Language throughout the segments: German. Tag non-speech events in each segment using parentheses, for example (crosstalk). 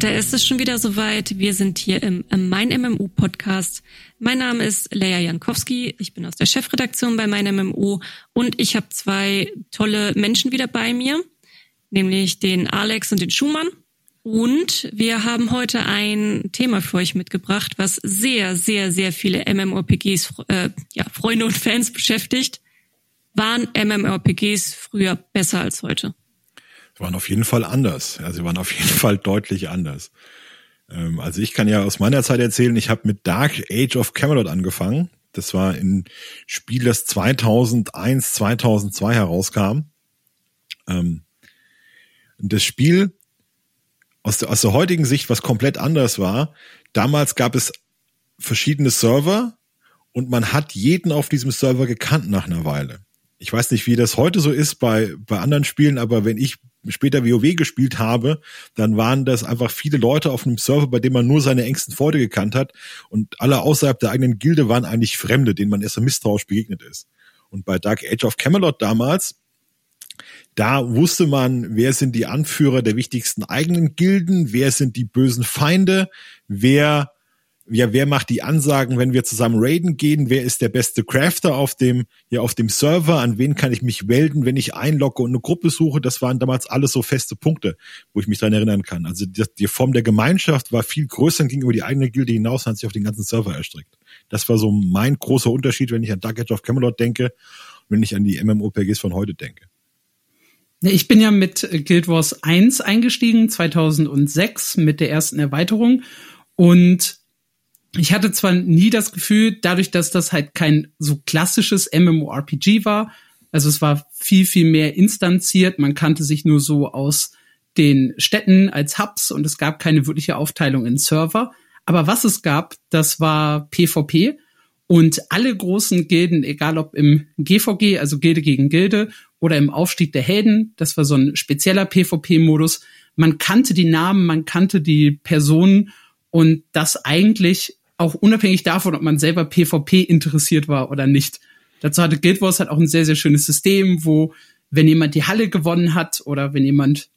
Und da ist es schon wieder soweit. Wir sind hier im, Mein MMO Podcast. Mein Name ist Leia Jankowski. Ich bin aus der Chefredaktion bei Mein MMO und ich habe zwei tolle Menschen wieder bei mir, nämlich den Alex und den Schumann. Und wir haben heute ein Thema für euch mitgebracht, was sehr, sehr, sehr viele MMORPGs, äh, ja, Freunde und Fans beschäftigt. Waren MMORPGs früher besser als heute? Waren auf jeden Fall anders. Ja, sie waren auf jeden (laughs) Fall deutlich anders. Ähm, also ich kann ja aus meiner Zeit erzählen, ich habe mit Dark Age of Camelot angefangen. Das war ein Spiel, das 2001, 2002 herauskam. Ähm, das Spiel aus der, aus der heutigen Sicht was komplett anders war. Damals gab es verschiedene Server und man hat jeden auf diesem Server gekannt nach einer Weile. Ich weiß nicht, wie das heute so ist bei, bei anderen Spielen, aber wenn ich später WoW gespielt habe, dann waren das einfach viele Leute auf einem Server, bei dem man nur seine engsten Freunde gekannt hat und alle außerhalb der eigenen Gilde waren eigentlich Fremde, denen man erst so misstrauisch begegnet ist. Und bei Dark Age of Camelot damals, da wusste man, wer sind die Anführer der wichtigsten eigenen Gilden, wer sind die bösen Feinde, wer ja, wer macht die Ansagen, wenn wir zusammen raiden gehen? Wer ist der beste Crafter auf dem, ja, auf dem Server? An wen kann ich mich melden, wenn ich einlogge und eine Gruppe suche? Das waren damals alles so feste Punkte, wo ich mich daran erinnern kann. Also die, die Form der Gemeinschaft war viel größer und ging über die eigene Gilde hinaus und hat sich auf den ganzen Server erstreckt. Das war so mein großer Unterschied, wenn ich an Dark Age of Camelot denke und wenn ich an die MMOPGs von heute denke. Ich bin ja mit Guild Wars 1 eingestiegen, 2006, mit der ersten Erweiterung. Und ich hatte zwar nie das Gefühl, dadurch, dass das halt kein so klassisches MMORPG war, also es war viel, viel mehr instanziert, man kannte sich nur so aus den Städten als Hubs und es gab keine wirkliche Aufteilung in Server. Aber was es gab, das war PvP und alle großen Gilden, egal ob im GVG, also Gilde gegen Gilde, oder im Aufstieg der Helden, das war so ein spezieller PvP-Modus, man kannte die Namen, man kannte die Personen und das eigentlich auch unabhängig davon, ob man selber PvP interessiert war oder nicht. Dazu hatte Guild Wars halt auch ein sehr, sehr schönes System, wo, wenn jemand die Halle gewonnen hat oder wenn jemand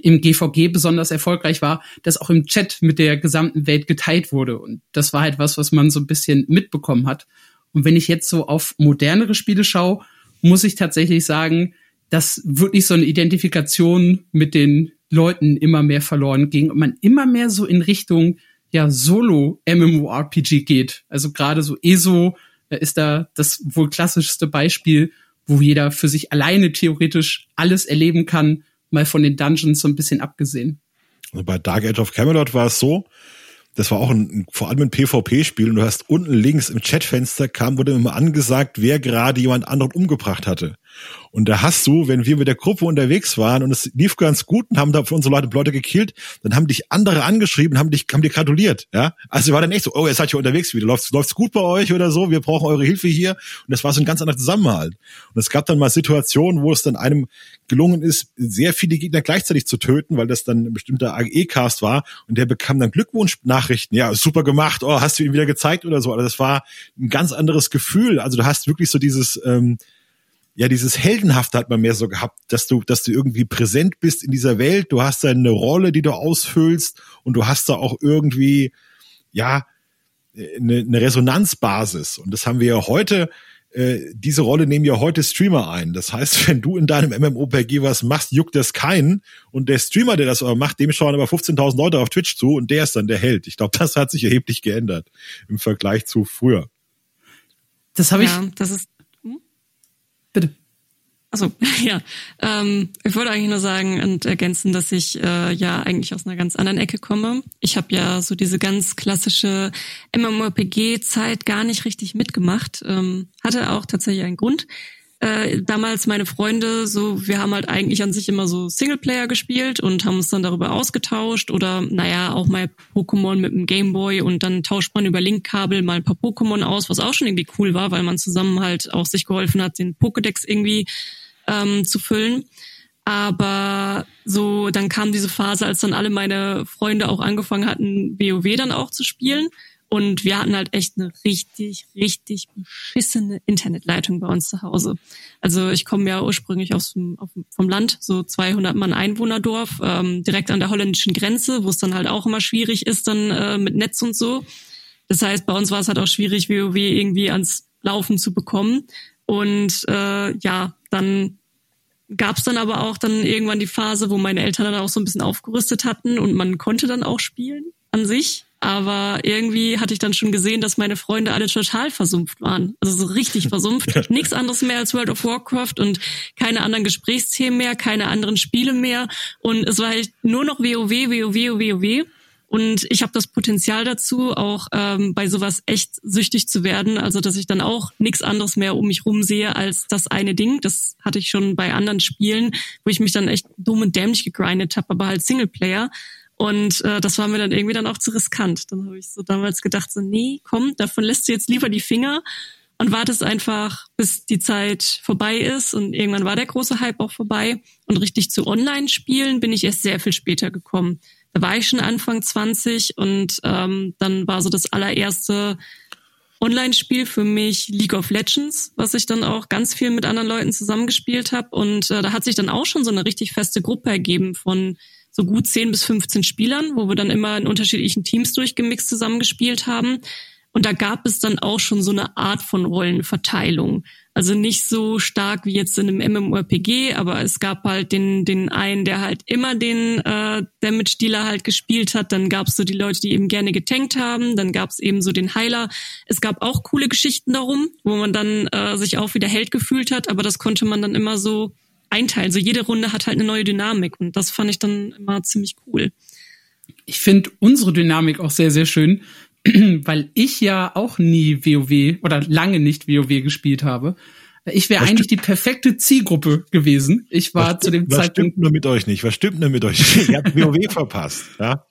im GVG besonders erfolgreich war, das auch im Chat mit der gesamten Welt geteilt wurde. Und das war halt was, was man so ein bisschen mitbekommen hat. Und wenn ich jetzt so auf modernere Spiele schaue, muss ich tatsächlich sagen, dass wirklich so eine Identifikation mit den Leuten immer mehr verloren ging und man immer mehr so in Richtung ja Solo-MMORPG geht. Also gerade so ESO äh, ist da das wohl klassischste Beispiel, wo jeder für sich alleine theoretisch alles erleben kann, mal von den Dungeons so ein bisschen abgesehen. Also bei Dark Age of Camelot war es so, das war auch ein, vor allem ein PvP-Spiel und du hast unten links im Chatfenster kam, wurde immer angesagt, wer gerade jemand anderen umgebracht hatte. Und da hast du, wenn wir mit der Gruppe unterwegs waren und es lief ganz gut und haben da für unsere Leute Leute gekillt, dann haben dich andere angeschrieben, haben dich, haben dir gratuliert, ja. Also war dann echt so, oh, ihr seid hier unterwegs wieder, läuft's, läuft's gut bei euch oder so, wir brauchen eure Hilfe hier. Und das war so ein ganz anderer Zusammenhalt. Und es gab dann mal Situationen, wo es dann einem gelungen ist, sehr viele Gegner gleichzeitig zu töten, weil das dann ein bestimmter AE-Cast war und der bekam dann Glückwunsch-Nachrichten, ja, super gemacht, oh, hast du ihn wieder gezeigt oder so. Also das war ein ganz anderes Gefühl. Also du hast wirklich so dieses, ähm, ja, dieses Heldenhafte hat man mehr so gehabt, dass du, dass du irgendwie präsent bist in dieser Welt, du hast da eine Rolle, die du ausfüllst und du hast da auch irgendwie, ja, eine, eine Resonanzbasis. Und das haben wir ja heute, äh, diese Rolle nehmen ja heute Streamer ein. Das heißt, (laughs) wenn du in deinem MMOPG was machst, juckt das keinen. Und der Streamer, der das aber macht, dem schauen aber 15.000 Leute auf Twitch zu und der ist dann der Held. Ich glaube, (laughs) das hat sich erheblich geändert im Vergleich zu früher. Das habe ja, ich. Das ist. Also (laughs) ja, ähm, ich wollte eigentlich nur sagen und ergänzen, dass ich äh, ja eigentlich aus einer ganz anderen Ecke komme. Ich habe ja so diese ganz klassische MMORPG-Zeit gar nicht richtig mitgemacht. Ähm, hatte auch tatsächlich einen Grund äh, damals meine Freunde, so, wir haben halt eigentlich an sich immer so Singleplayer gespielt und haben uns dann darüber ausgetauscht oder naja, auch mal Pokémon mit dem Gameboy und dann tauscht man über Linkkabel mal ein paar Pokémon aus, was auch schon irgendwie cool war, weil man zusammen halt auch sich geholfen hat, den Pokédex irgendwie ähm, zu füllen. Aber so, dann kam diese Phase, als dann alle meine Freunde auch angefangen hatten, WoW dann auch zu spielen. Und wir hatten halt echt eine richtig, richtig beschissene Internetleitung bei uns zu Hause. Also ich komme ja ursprünglich aus dem, vom Land, so 200 Mann Einwohnerdorf, ähm, direkt an der holländischen Grenze, wo es dann halt auch immer schwierig ist dann äh, mit Netz und so. Das heißt, bei uns war es halt auch schwierig, WoW irgendwie ans Laufen zu bekommen. Und äh, ja, dann gab es dann aber auch dann irgendwann die Phase, wo meine Eltern dann auch so ein bisschen aufgerüstet hatten und man konnte dann auch spielen an sich. Aber irgendwie hatte ich dann schon gesehen, dass meine Freunde alle total versumpft waren. Also so richtig (laughs) versumpft. Nichts anderes mehr als World of Warcraft und keine anderen Gesprächsthemen mehr, keine anderen Spiele mehr. Und es war halt nur noch WoW, WoW, WoW. Und ich habe das Potenzial dazu, auch ähm, bei sowas echt süchtig zu werden. Also dass ich dann auch nichts anderes mehr um mich rum sehe als das eine Ding. Das hatte ich schon bei anderen Spielen, wo ich mich dann echt dumm und dämlich gegrindet habe, aber halt Singleplayer. Und äh, das war mir dann irgendwie dann auch zu riskant. Dann habe ich so damals gedacht, so, nee, komm, davon lässt du jetzt lieber die Finger und wartest einfach, bis die Zeit vorbei ist. Und irgendwann war der große Hype auch vorbei. Und richtig zu Online-Spielen bin ich erst sehr viel später gekommen. Da war ich schon Anfang 20 und ähm, dann war so das allererste Online-Spiel für mich League of Legends, was ich dann auch ganz viel mit anderen Leuten zusammengespielt habe. Und äh, da hat sich dann auch schon so eine richtig feste Gruppe ergeben von so gut 10 bis 15 Spielern, wo wir dann immer in unterschiedlichen Teams durchgemixt zusammengespielt haben. Und da gab es dann auch schon so eine Art von Rollenverteilung. Also nicht so stark wie jetzt in einem MMORPG, aber es gab halt den, den einen, der halt immer den äh, Damage-Dealer halt gespielt hat. Dann gab es so die Leute, die eben gerne getankt haben. Dann gab es eben so den Heiler. Es gab auch coole Geschichten darum, wo man dann äh, sich auch wieder Held gefühlt hat, aber das konnte man dann immer so einteilen. So jede Runde hat halt eine neue Dynamik und das fand ich dann immer ziemlich cool. Ich finde unsere Dynamik auch sehr, sehr schön, (clears throat) weil ich ja auch nie WoW oder lange nicht WoW gespielt habe. Ich wäre eigentlich die perfekte Zielgruppe gewesen. Ich war was zu dem was Zeitpunkt. Was stimmt nur mit euch nicht? Was stimmt denn mit euch? Ihr habt (laughs) WoW verpasst, ja?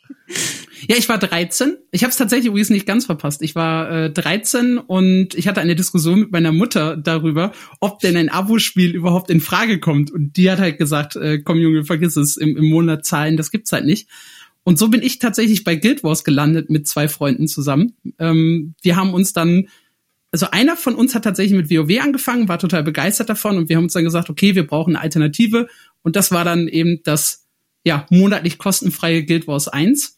Ja, ich war 13. Ich habe es tatsächlich übrigens nicht ganz verpasst. Ich war äh, 13 und ich hatte eine Diskussion mit meiner Mutter darüber, ob denn ein Abo-Spiel überhaupt in Frage kommt. Und die hat halt gesagt, äh, komm Junge, vergiss es, im, im Monat zahlen, das gibt's halt nicht. Und so bin ich tatsächlich bei Guild Wars gelandet mit zwei Freunden zusammen. Ähm, wir haben uns dann, also einer von uns hat tatsächlich mit WoW angefangen, war total begeistert davon und wir haben uns dann gesagt, okay, wir brauchen eine Alternative. Und das war dann eben das ja monatlich kostenfreie Guild Wars 1.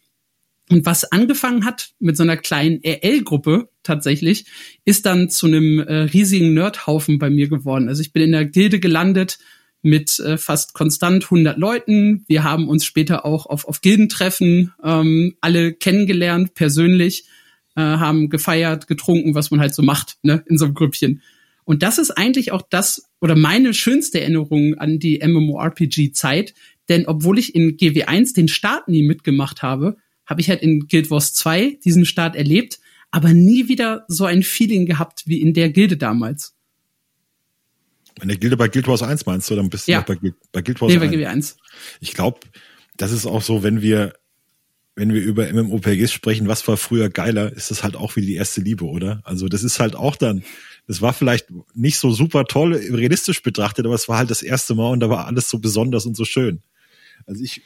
Und was angefangen hat mit so einer kleinen RL-Gruppe tatsächlich, ist dann zu einem äh, riesigen Nerdhaufen bei mir geworden. Also ich bin in der Gilde gelandet mit äh, fast konstant 100 Leuten. Wir haben uns später auch auf, auf Gildentreffen ähm, alle kennengelernt, persönlich, äh, haben gefeiert, getrunken, was man halt so macht ne, in so einem Grüppchen. Und das ist eigentlich auch das oder meine schönste Erinnerung an die MMORPG-Zeit. Denn obwohl ich in GW1 den Start nie mitgemacht habe, habe ich halt in Guild Wars 2 diesen Start erlebt, aber nie wieder so ein Feeling gehabt wie in der Gilde damals. In der Gilde bei Guild Wars 1 meinst du, dann bist du ja. noch bei, bei Guild Wars nee, 1. Bei GW1. Ich glaube, das ist auch so, wenn wir wenn wir über MMOPGs sprechen, was war früher geiler, ist das halt auch wie die erste Liebe, oder? Also das ist halt auch dann, das war vielleicht nicht so super toll realistisch betrachtet, aber es war halt das erste Mal und da war alles so besonders und so schön. Also ich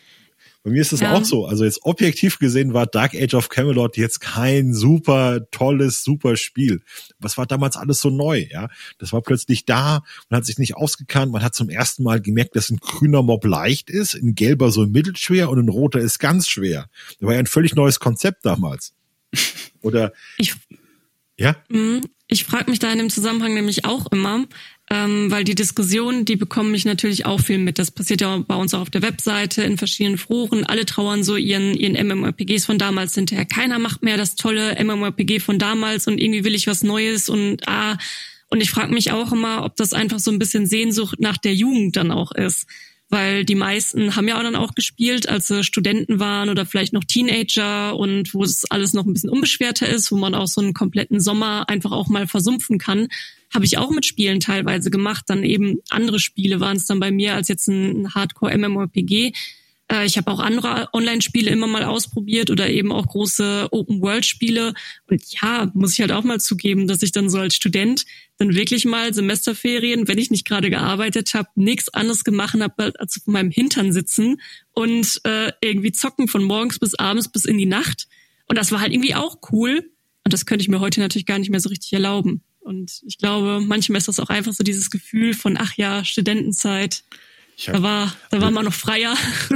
bei mir ist es ja. auch so. Also jetzt objektiv gesehen war Dark Age of Camelot jetzt kein super tolles, super Spiel. Was war damals alles so neu, ja? Das war plötzlich da, man hat sich nicht ausgekannt, man hat zum ersten Mal gemerkt, dass ein grüner Mob leicht ist, ein gelber so mittelschwer und ein roter ist ganz schwer. Das war ja ein völlig neues Konzept damals. (laughs) Oder ich, ja? Mhm. Ich frage mich da in dem Zusammenhang nämlich auch immer, ähm, weil die Diskussion, die bekommen mich natürlich auch viel mit. Das passiert ja bei uns auch auf der Webseite, in verschiedenen Foren. Alle trauern so ihren, ihren MMORPGs von damals hinterher. Keiner macht mehr das tolle MMORPG von damals und irgendwie will ich was Neues und ah. Und ich frage mich auch immer, ob das einfach so ein bisschen Sehnsucht nach der Jugend dann auch ist weil die meisten haben ja auch dann auch gespielt, als sie Studenten waren oder vielleicht noch Teenager und wo es alles noch ein bisschen unbeschwerter ist, wo man auch so einen kompletten Sommer einfach auch mal versumpfen kann. Habe ich auch mit Spielen teilweise gemacht. Dann eben andere Spiele waren es dann bei mir als jetzt ein Hardcore-MMORPG. Äh, ich habe auch andere Online-Spiele immer mal ausprobiert oder eben auch große Open-World-Spiele. Und ja, muss ich halt auch mal zugeben, dass ich dann so als Student dann wirklich mal Semesterferien, wenn ich nicht gerade gearbeitet habe, nichts anderes gemacht habe, als auf meinem Hintern sitzen und äh, irgendwie zocken von morgens bis abends bis in die Nacht. Und das war halt irgendwie auch cool. Und das könnte ich mir heute natürlich gar nicht mehr so richtig erlauben. Und ich glaube, manchmal ist das auch einfach so dieses Gefühl von, ach ja, Studentenzeit. Hab, da war, da war man noch freier.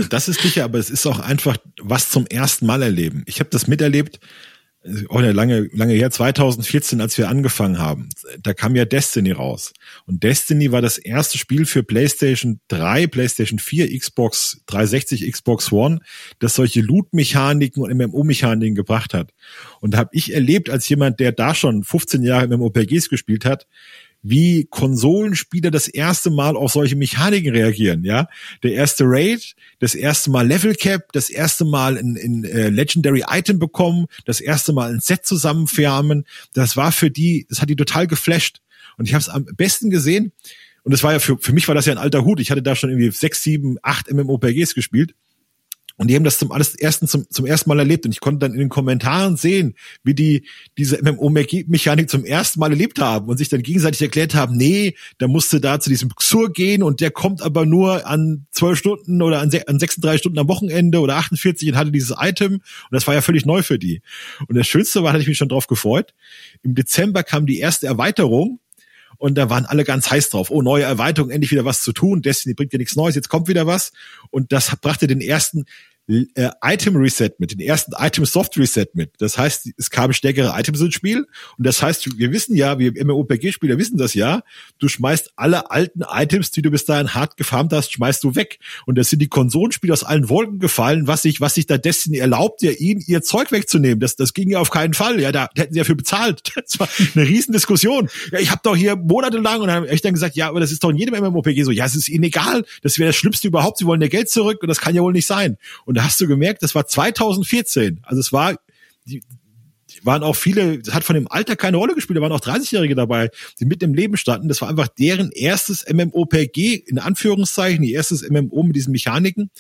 Das ist sicher, aber es ist auch einfach was zum ersten Mal erleben. Ich habe das miterlebt, auch eine lange, lange her, 2014, als wir angefangen haben, da kam ja Destiny raus. Und Destiny war das erste Spiel für PlayStation 3, PlayStation 4, Xbox 360, Xbox One, das solche Loot-Mechaniken und MMO-Mechaniken gebracht hat. Und da habe ich erlebt, als jemand, der da schon 15 Jahre MMOPGs gespielt hat, wie Konsolenspieler das erste Mal auf solche Mechaniken reagieren, ja. Der erste Raid, das erste Mal Level Cap, das erste Mal ein, ein äh, Legendary Item bekommen, das erste Mal ein Set zusammenfärmen, das war für die, das hat die total geflasht. Und ich habe es am besten gesehen, und das war ja für, für mich war das ja ein alter Hut. Ich hatte da schon irgendwie sechs, sieben, acht MMOPGs gespielt. Und die haben das zum alles ersten zum, zum ersten Mal erlebt. Und ich konnte dann in den Kommentaren sehen, wie die diese MMO-Mechanik zum ersten Mal erlebt haben und sich dann gegenseitig erklärt haben, nee, da musste da zu diesem Xur gehen und der kommt aber nur an zwölf Stunden oder an, an 36 Stunden am Wochenende oder 48 und hatte dieses Item. Und das war ja völlig neu für die. Und das Schönste war, hatte ich mich schon drauf gefreut. Im Dezember kam die erste Erweiterung und da waren alle ganz heiß drauf. Oh, neue Erweiterung, endlich wieder was zu tun. Destiny bringt ja nichts Neues, jetzt kommt wieder was. Und das brachte den ersten äh, Item Reset mit, den ersten Item Soft Reset mit. Das heißt, es kamen stärkere Items ins Spiel und das heißt, wir wissen ja, wir MMORPG-Spieler wissen das ja, du schmeißt alle alten Items, die du bis dahin hart gefarmt hast, schmeißt du weg. Und das sind die Konsolenspiele aus allen Wolken gefallen, was sich, was sich da Destiny erlaubt, ja ihnen ihr Zeug wegzunehmen. Das, das ging ja auf keinen Fall. Ja, da hätten sie ja für bezahlt. (laughs) Das war eine Riesendiskussion. Ja, ich habe doch hier monatelang und dann habe ich dann gesagt, ja, aber das ist doch in jedem MMORPG so. Ja, es ist ihnen egal. Das wäre das Schlimmste überhaupt. Sie wollen ja Geld zurück und das kann ja wohl nicht sein. Und da hast du gemerkt, das war 2014. Also es war, die, die waren auch viele, das hat von dem Alter keine Rolle gespielt, da waren auch 30-Jährige dabei, die mit im Leben standen. Das war einfach deren erstes MMOPG, in Anführungszeichen, ihr erstes MMO mit diesen Mechaniken.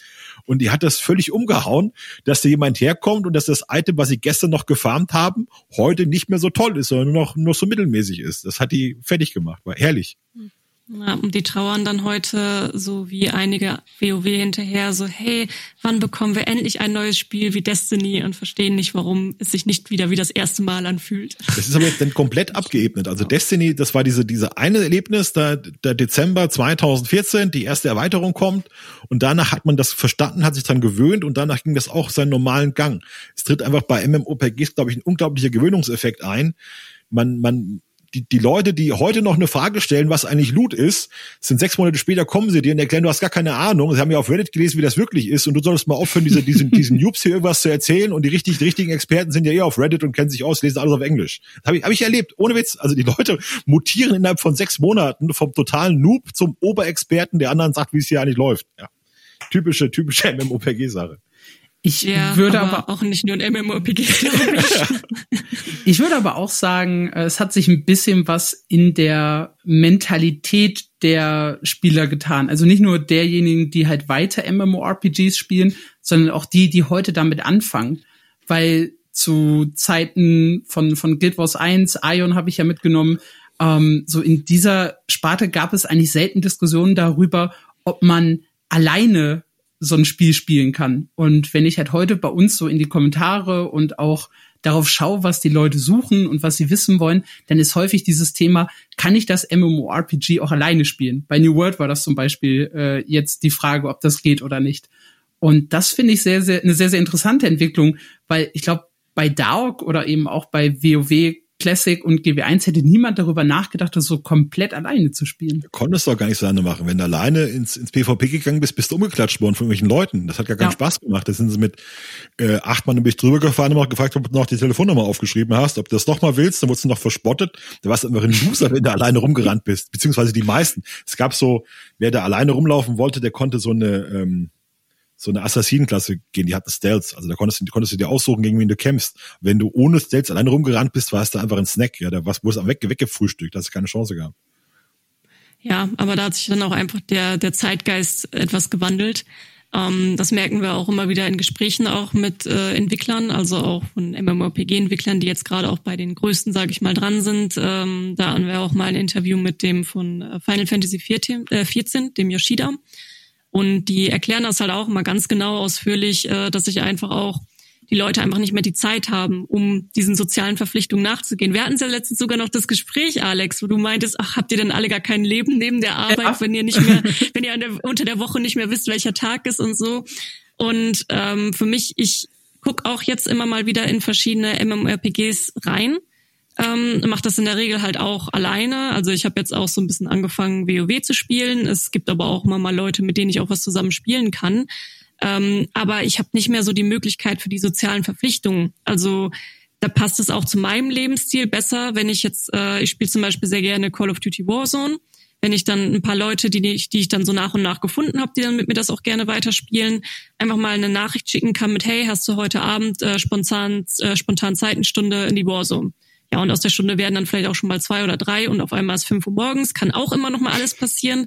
Und die hat das völlig umgehauen, dass da jemand herkommt und dass das Item, was sie gestern noch gefarmt haben, heute nicht mehr so toll ist, sondern nur noch, nur so mittelmäßig ist. Das hat die fertig gemacht, war herrlich. Hm. Ja, und die trauern dann heute so wie einige WoW hinterher, so hey, wann bekommen wir endlich ein neues Spiel wie Destiny und verstehen nicht, warum es sich nicht wieder wie das erste Mal anfühlt. Das ist aber jetzt dann komplett abgeebnet. Also Destiny, das war diese, diese eine Erlebnis, da, der Dezember 2014, die erste Erweiterung kommt und danach hat man das verstanden, hat sich dran gewöhnt und danach ging das auch seinen normalen Gang. Es tritt einfach bei MMOPGs, glaube ich, ein unglaublicher Gewöhnungseffekt ein. Man, man, die, die Leute, die heute noch eine Frage stellen, was eigentlich Loot ist, sind sechs Monate später kommen sie dir und erklären, du hast gar keine Ahnung. Sie haben ja auf Reddit gelesen, wie das wirklich ist und du solltest mal aufhören, diese, diesen, (laughs) diesen Noobs hier irgendwas zu erzählen und die richtig, die richtigen Experten sind ja eh auf Reddit und kennen sich aus, lesen alles auf Englisch. Das habe ich, hab ich erlebt, ohne Witz. Also die Leute mutieren innerhalb von sechs Monaten vom totalen Noob zum Oberexperten, der anderen sagt, wie es hier eigentlich läuft. Ja. Typische, typische (laughs) MMOPG-Sache. Ich ja, würde aber, aber, auch nicht nur ein MMORPG, ich. (laughs) ich würde aber auch sagen, äh, es hat sich ein bisschen was in der Mentalität der Spieler getan. Also nicht nur derjenigen, die halt weiter MMORPGs spielen, sondern auch die, die heute damit anfangen. Weil zu Zeiten von, von Guild Wars 1, Ion habe ich ja mitgenommen, ähm, so in dieser Sparte gab es eigentlich selten Diskussionen darüber, ob man alleine so ein Spiel spielen kann. Und wenn ich halt heute bei uns so in die Kommentare und auch darauf schaue, was die Leute suchen und was sie wissen wollen, dann ist häufig dieses Thema, kann ich das MMORPG auch alleine spielen? Bei New World war das zum Beispiel äh, jetzt die Frage, ob das geht oder nicht. Und das finde ich sehr, sehr, eine sehr, sehr interessante Entwicklung, weil ich glaube, bei DAOG oder eben auch bei WoW Classic und GW1 hätte niemand darüber nachgedacht, das so komplett alleine zu spielen. Du konntest doch gar nicht so alleine machen. Wenn du alleine ins, ins PvP gegangen bist, bist du umgeklatscht worden von irgendwelchen Leuten. Das hat gar keinen ja. Spaß gemacht. Da sind sie mit äh, acht Mann nämlich drüber gefahren und haben gefragt, ob du noch die Telefonnummer aufgeschrieben hast, ob du das noch mal willst. Dann wurdest du noch verspottet. Du warst einfach ein Loser, (laughs) wenn du alleine rumgerannt bist. Beziehungsweise die meisten. Es gab so, wer da alleine rumlaufen wollte, der konnte so eine ähm, so eine Assassinenklasse gehen, die hatten Stealth. Also da konntest du, konntest du dir aussuchen, gegen wen du kämpfst. Wenn du ohne Stealth alleine rumgerannt bist, war es da einfach ein Snack. Ja, da was, wurde es weg, weggefrühstückt, dass es keine Chance gab. Ja, aber da hat sich dann auch einfach der, der Zeitgeist etwas gewandelt. Ähm, das merken wir auch immer wieder in Gesprächen auch mit äh, Entwicklern, also auch von MMORPG-Entwicklern, die jetzt gerade auch bei den größten, sage ich mal, dran sind. Ähm, da hatten wir auch mal ein Interview mit dem von äh, Final Fantasy 14, äh, 14 dem Yoshida. Und die erklären das halt auch immer ganz genau ausführlich, äh, dass sich einfach auch die Leute einfach nicht mehr die Zeit haben, um diesen sozialen Verpflichtungen nachzugehen. Wir hatten ja letztens sogar noch das Gespräch, Alex, wo du meintest, ach, habt ihr denn alle gar kein Leben neben der Arbeit, ja. wenn ihr nicht mehr, (laughs) wenn ihr der, unter der Woche nicht mehr wisst, welcher Tag ist und so. Und ähm, für mich, ich guck auch jetzt immer mal wieder in verschiedene MMORPGs rein. Ähm, mache das in der Regel halt auch alleine. Also ich habe jetzt auch so ein bisschen angefangen, WoW zu spielen. Es gibt aber auch immer mal Leute, mit denen ich auch was zusammen spielen kann. Ähm, aber ich habe nicht mehr so die Möglichkeit für die sozialen Verpflichtungen. Also da passt es auch zu meinem Lebensstil besser, wenn ich jetzt, äh, ich spiele zum Beispiel sehr gerne Call of Duty Warzone. Wenn ich dann ein paar Leute, die ich, die ich dann so nach und nach gefunden habe, die dann mit mir das auch gerne weiterspielen, einfach mal eine Nachricht schicken kann mit, hey, hast du heute Abend äh, spontan, äh, spontan Zeitenstunde in die Warzone? Ja, und aus der Stunde werden dann vielleicht auch schon mal zwei oder drei und auf einmal ist fünf Uhr morgens, kann auch immer noch mal alles passieren.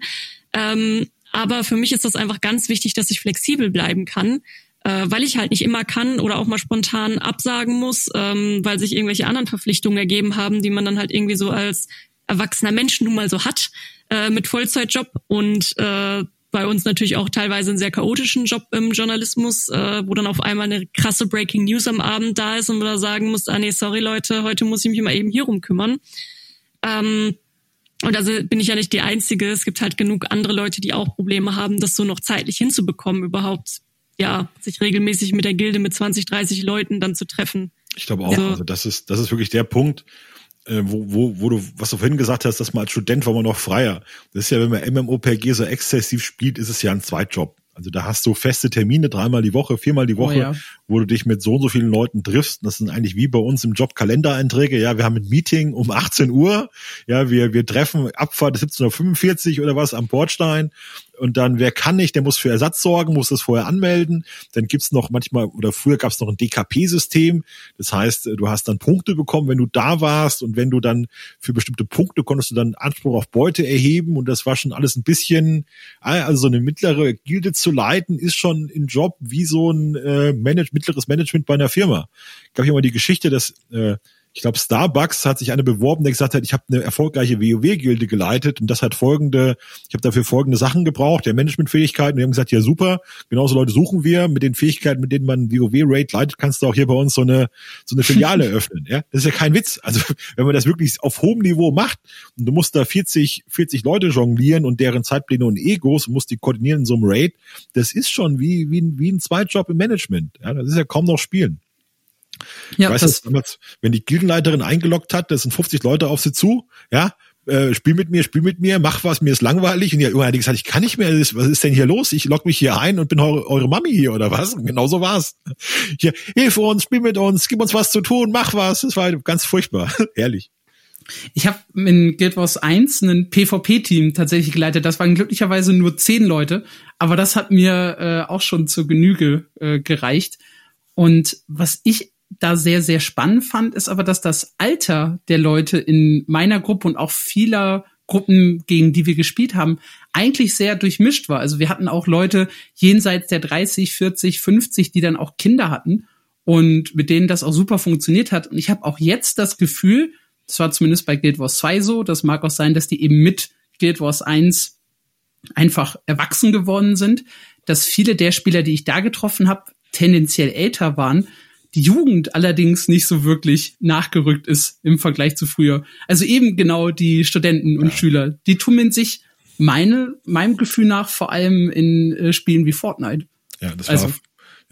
Ähm, aber für mich ist das einfach ganz wichtig, dass ich flexibel bleiben kann, äh, weil ich halt nicht immer kann oder auch mal spontan absagen muss, ähm, weil sich irgendwelche anderen Verpflichtungen ergeben haben, die man dann halt irgendwie so als erwachsener Mensch nun mal so hat äh, mit Vollzeitjob und äh, bei uns natürlich auch teilweise einen sehr chaotischen Job im Journalismus, äh, wo dann auf einmal eine krasse Breaking News am Abend da ist und man da sagen muss, ah nee, sorry Leute, heute muss ich mich mal eben hier rum kümmern. Ähm, und also bin ich ja nicht die Einzige. Es gibt halt genug andere Leute, die auch Probleme haben, das so noch zeitlich hinzubekommen, überhaupt, ja, sich regelmäßig mit der Gilde mit 20, 30 Leuten dann zu treffen. Ich glaube auch, also, also das ist, das ist wirklich der Punkt, äh, wo, wo, wo du, was du vorhin gesagt hast, dass man als Student war man noch freier. Das ist ja, wenn man MMOPG so exzessiv spielt, ist es ja ein Zweitjob. Also da hast du feste Termine, dreimal die Woche, viermal die oh Woche, oh ja. wo du dich mit so und so vielen Leuten triffst. Das sind eigentlich wie bei uns im Job Kalendereinträge. Ja, wir haben ein Meeting um 18 Uhr. Ja, wir, wir treffen Abfahrt 17.45 Uhr oder was am Bordstein und dann, wer kann nicht, der muss für Ersatz sorgen, muss das vorher anmelden. Dann gibt's noch manchmal, oder früher gab's noch ein DKP-System. Das heißt, du hast dann Punkte bekommen, wenn du da warst und wenn du dann für bestimmte Punkte konntest du dann Anspruch auf Beute erheben und das war schon alles ein bisschen, also so eine mittlere Gilde zu leiten, ist schon ein Job wie so ein äh, Manage, mittleres Management bei einer Firma. Ich habe hier mal die Geschichte, dass äh, ich glaube, Starbucks hat sich eine beworben, der gesagt hat, ich habe eine erfolgreiche WoW-Gilde geleitet und das hat folgende, ich habe dafür folgende Sachen gebraucht, der Managementfähigkeiten. Wir haben gesagt, ja super, genauso Leute suchen wir. Mit den Fähigkeiten, mit denen man WoW-Raid leitet, kannst du auch hier bei uns so eine so eine Filiale (laughs) öffnen. Ja, das ist ja kein Witz. Also wenn man das wirklich auf hohem Niveau macht und du musst da 40 40 Leute jonglieren und deren Zeitpläne und Egos und musst die koordinieren in so einem Raid, das ist schon wie wie ein, wie ein Zweitjob im Management. Ja, das ist ja kaum noch Spielen. Ja, ich weiß, das damals, wenn die Gildenleiterin eingeloggt hat, das sind 50 Leute auf sie zu, ja, äh, spiel mit mir, spiel mit mir, mach was, mir ist langweilig. Und ja, irgendwann hat die gesagt, ich kann nicht mehr, was ist denn hier los? Ich log mich hier ein und bin eure, eure Mami hier oder was? Und genau so war's. Hier, hilf uns, spiel mit uns, gib uns was zu tun, mach was. Das war ganz furchtbar, (laughs) ehrlich. Ich habe in Guild Wars 1 ein PvP-Team tatsächlich geleitet. Das waren glücklicherweise nur zehn Leute, aber das hat mir äh, auch schon zur Genüge äh, gereicht. Und was ich da sehr, sehr spannend fand, ist aber, dass das Alter der Leute in meiner Gruppe und auch vieler Gruppen, gegen die wir gespielt haben, eigentlich sehr durchmischt war. Also wir hatten auch Leute jenseits der 30, 40, 50, die dann auch Kinder hatten und mit denen das auch super funktioniert hat. Und ich habe auch jetzt das Gefühl, das war zumindest bei Guild Wars 2 so, das mag auch sein, dass die eben mit Guild Wars 1 einfach erwachsen geworden sind, dass viele der Spieler, die ich da getroffen habe, tendenziell älter waren die Jugend allerdings nicht so wirklich nachgerückt ist im Vergleich zu früher. Also eben genau die Studenten und ja. Schüler, die tummeln sich meine, meinem Gefühl nach vor allem in äh, Spielen wie Fortnite. Ja, das also, war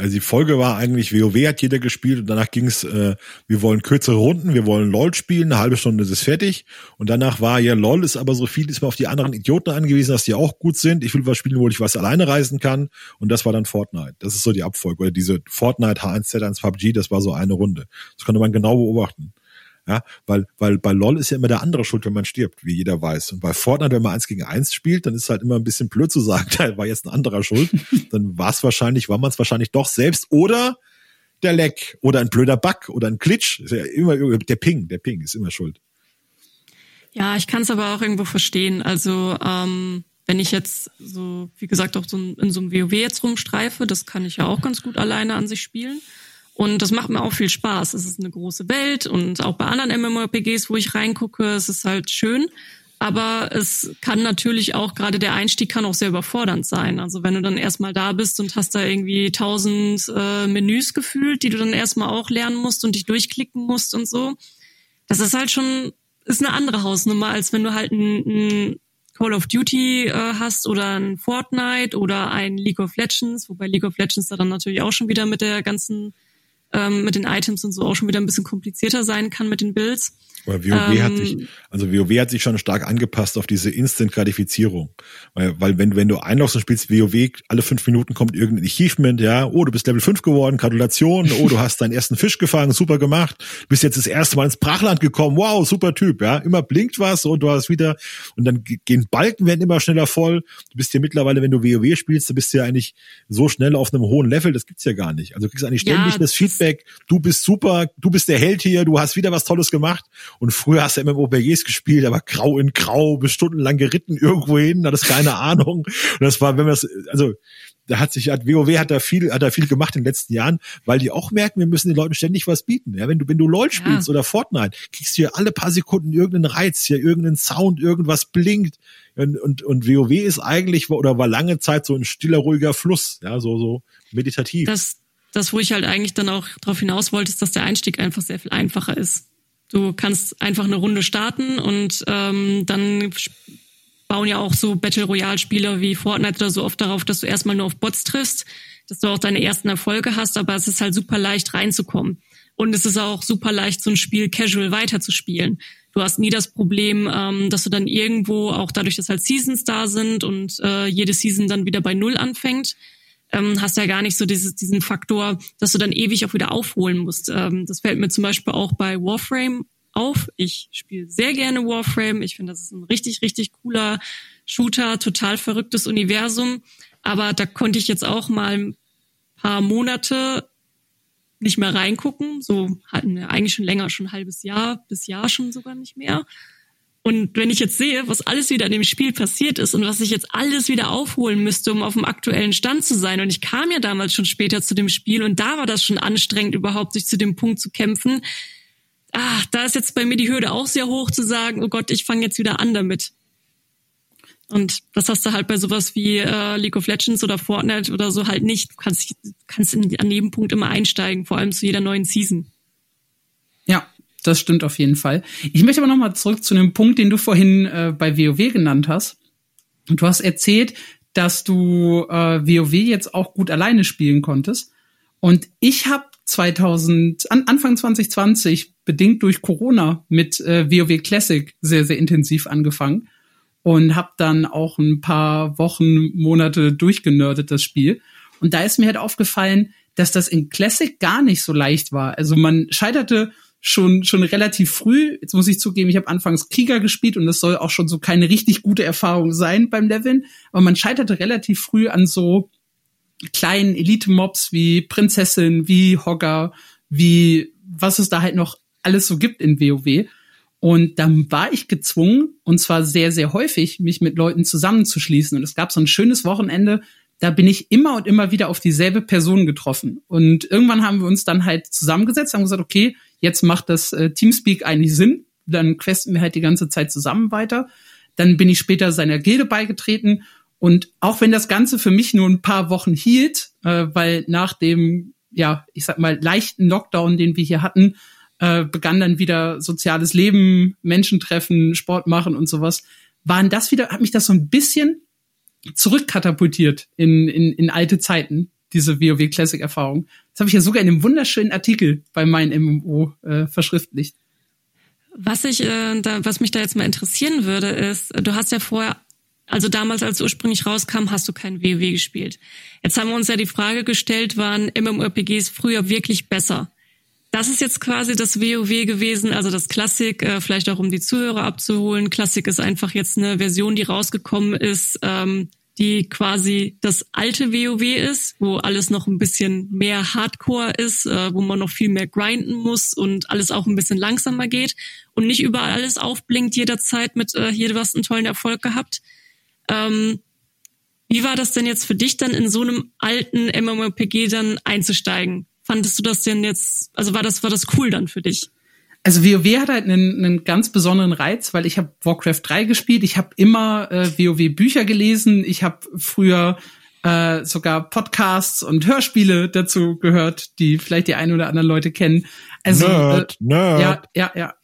also die Folge war eigentlich, WoW hat jeder gespielt und danach ging es, äh, wir wollen kürzere Runden, wir wollen LOL spielen, eine halbe Stunde ist es fertig. Und danach war ja LOL ist aber so viel, ist man auf die anderen Idioten angewiesen, dass die auch gut sind. Ich will was spielen, wo ich was alleine reisen kann. Und das war dann Fortnite. Das ist so die Abfolge. Oder diese Fortnite H1Z1 PUBG, das war so eine Runde. Das konnte man genau beobachten. Ja, weil, weil bei LOL ist ja immer der andere schuld, wenn man stirbt, wie jeder weiß. Und bei Fortnite, wenn man eins gegen eins spielt, dann ist es halt immer ein bisschen blöd zu sagen, (laughs) da war jetzt ein anderer schuld. (laughs) dann war es wahrscheinlich, war man es wahrscheinlich doch selbst oder der Leck oder ein blöder Bug oder ein Glitch. Ja immer, der Ping, der Ping ist immer schuld. Ja, ich kann es aber auch irgendwo verstehen. Also, ähm, wenn ich jetzt so, wie gesagt, auch so in so einem WoW jetzt rumstreife, das kann ich ja auch ganz gut alleine an sich spielen. Und das macht mir auch viel Spaß. Es ist eine große Welt und auch bei anderen MMORPGs, wo ich reingucke, es ist halt schön. aber es kann natürlich auch, gerade der Einstieg kann auch sehr überfordernd sein. Also wenn du dann erstmal da bist und hast da irgendwie tausend äh, Menüs gefühlt, die du dann erstmal auch lernen musst und dich durchklicken musst und so, das ist halt schon, ist eine andere Hausnummer, als wenn du halt ein, ein Call of Duty äh, hast oder ein Fortnite oder ein League of Legends, wobei League of Legends da dann natürlich auch schon wieder mit der ganzen, ähm, mit den Items und so auch schon wieder ein bisschen komplizierter sein kann mit den Builds. Aber WoW ähm, hat sich, also WoW hat sich schon stark angepasst auf diese Instant-Gratifizierung. Weil, weil wenn, wenn du einloggst und spielst WoW, alle fünf Minuten kommt irgendein Achievement, ja, oh, du bist Level 5 geworden, Gratulation, oh, du hast deinen ersten Fisch gefangen, super gemacht, du bist jetzt das erste Mal ins Brachland gekommen, wow, super Typ, ja, immer blinkt was und du hast wieder, und dann gehen Balken werden immer schneller voll. Du bist ja mittlerweile, wenn du WoW spielst, du bist ja eigentlich so schnell auf einem hohen Level, das gibt's ja gar nicht. Also du kriegst eigentlich ständig ja, das Feedback, du bist super, du bist der Held hier, du hast wieder was Tolles gemacht und früher hast du MMORPGs gespielt, aber grau in grau, bis stundenlang geritten irgendwo hin, hattest keine Ahnung. Und das war, wenn wir es, also da hat sich, hat WoW hat da viel, hat da viel gemacht in den letzten Jahren, weil die auch merken, wir müssen den Leuten ständig was bieten. Ja, wenn du, wenn du LOL spielst ja. oder Fortnite, kriegst du ja alle paar Sekunden irgendeinen Reiz, hier irgendeinen Sound, irgendwas blinkt. Und, und, und WoW ist eigentlich, oder war lange Zeit so ein stiller, ruhiger Fluss, ja, so, so meditativ. Das, das, wo ich halt eigentlich dann auch darauf hinaus wollte, ist, dass der Einstieg einfach sehr viel einfacher ist. Du kannst einfach eine Runde starten und ähm, dann bauen ja auch so Battle Royale Spieler wie Fortnite oder so oft darauf, dass du erstmal nur auf Bots triffst, dass du auch deine ersten Erfolge hast, aber es ist halt super leicht reinzukommen. Und es ist auch super leicht, so ein Spiel casual weiterzuspielen. Du hast nie das Problem, ähm, dass du dann irgendwo, auch dadurch, dass halt Seasons da sind und äh, jede Season dann wieder bei Null anfängt, ähm, hast ja gar nicht so dieses, diesen Faktor, dass du dann ewig auch wieder aufholen musst. Ähm, das fällt mir zum Beispiel auch bei Warframe auf. Ich spiele sehr gerne Warframe. Ich finde, das ist ein richtig, richtig cooler Shooter, total verrücktes Universum. Aber da konnte ich jetzt auch mal ein paar Monate nicht mehr reingucken. So hatten wir eigentlich schon länger, schon ein halbes Jahr, bis Jahr schon sogar nicht mehr. Und wenn ich jetzt sehe, was alles wieder in dem Spiel passiert ist und was ich jetzt alles wieder aufholen müsste, um auf dem aktuellen Stand zu sein, und ich kam ja damals schon später zu dem Spiel und da war das schon anstrengend, überhaupt sich zu dem Punkt zu kämpfen. Ah, da ist jetzt bei mir die Hürde auch sehr hoch zu sagen, oh Gott, ich fange jetzt wieder an damit. Und das hast du halt bei sowas wie äh, League of Legends oder Fortnite oder so halt nicht. Du kannst, kannst in, an jedem Punkt immer einsteigen, vor allem zu jeder neuen Season. Ja, das stimmt auf jeden Fall. Ich möchte aber noch mal zurück zu einem Punkt, den du vorhin äh, bei WoW genannt hast. Du hast erzählt, dass du äh, WoW jetzt auch gut alleine spielen konntest. Und ich habe 2000 an, Anfang 2020 bedingt durch Corona mit äh, WoW Classic sehr sehr intensiv angefangen und habe dann auch ein paar Wochen Monate durchgenördet das Spiel. Und da ist mir halt aufgefallen, dass das in Classic gar nicht so leicht war. Also man scheiterte schon schon relativ früh. Jetzt muss ich zugeben, ich habe anfangs Krieger gespielt und das soll auch schon so keine richtig gute Erfahrung sein beim Leveln. Aber man scheiterte relativ früh an so kleinen Elite-Mobs wie Prinzessin, wie Hogger, wie was es da halt noch alles so gibt in WoW. Und dann war ich gezwungen, und zwar sehr, sehr häufig, mich mit Leuten zusammenzuschließen. Und es gab so ein schönes Wochenende, da bin ich immer und immer wieder auf dieselbe Person getroffen. Und irgendwann haben wir uns dann halt zusammengesetzt, haben gesagt, okay, jetzt macht das äh, Teamspeak eigentlich Sinn. Dann questen wir halt die ganze Zeit zusammen weiter. Dann bin ich später seiner Gilde beigetreten. Und auch wenn das Ganze für mich nur ein paar Wochen hielt, äh, weil nach dem, ja, ich sag mal, leichten Lockdown, den wir hier hatten, äh, begann dann wieder soziales Leben, Menschen treffen, Sport machen und sowas, waren das wieder, hat mich das so ein bisschen zurückkatapultiert in, in, in alte Zeiten, diese WoW Classic Erfahrung. Das habe ich ja sogar in einem wunderschönen Artikel bei meinem MMO äh, verschriftlicht. Was ich, äh, da, was mich da jetzt mal interessieren würde, ist, du hast ja vorher, also damals, als ursprünglich rauskam, hast du kein WoW gespielt. Jetzt haben wir uns ja die Frage gestellt, waren MMORPGs früher wirklich besser? Das ist jetzt quasi das WoW gewesen, also das Klassik, äh, vielleicht auch um die Zuhörer abzuholen. Klassik ist einfach jetzt eine Version, die rausgekommen ist, ähm, die quasi das alte WoW ist, wo alles noch ein bisschen mehr Hardcore ist, äh, wo man noch viel mehr grinden muss und alles auch ein bisschen langsamer geht und nicht überall alles aufblinkt jederzeit mit äh, hier was einen tollen Erfolg gehabt. Ähm, wie war das denn jetzt für dich dann in so einem alten MMORPG dann einzusteigen? Fandest du das denn jetzt, also war das, war das cool dann für dich? Also WoW hat halt einen, einen ganz besonderen Reiz, weil ich habe Warcraft 3 gespielt, ich habe immer äh, WoW Bücher gelesen, ich habe früher äh, sogar Podcasts und Hörspiele dazu gehört, die vielleicht die ein oder anderen Leute kennen. Also Nerd, äh, Nerd. ja, ja, ja.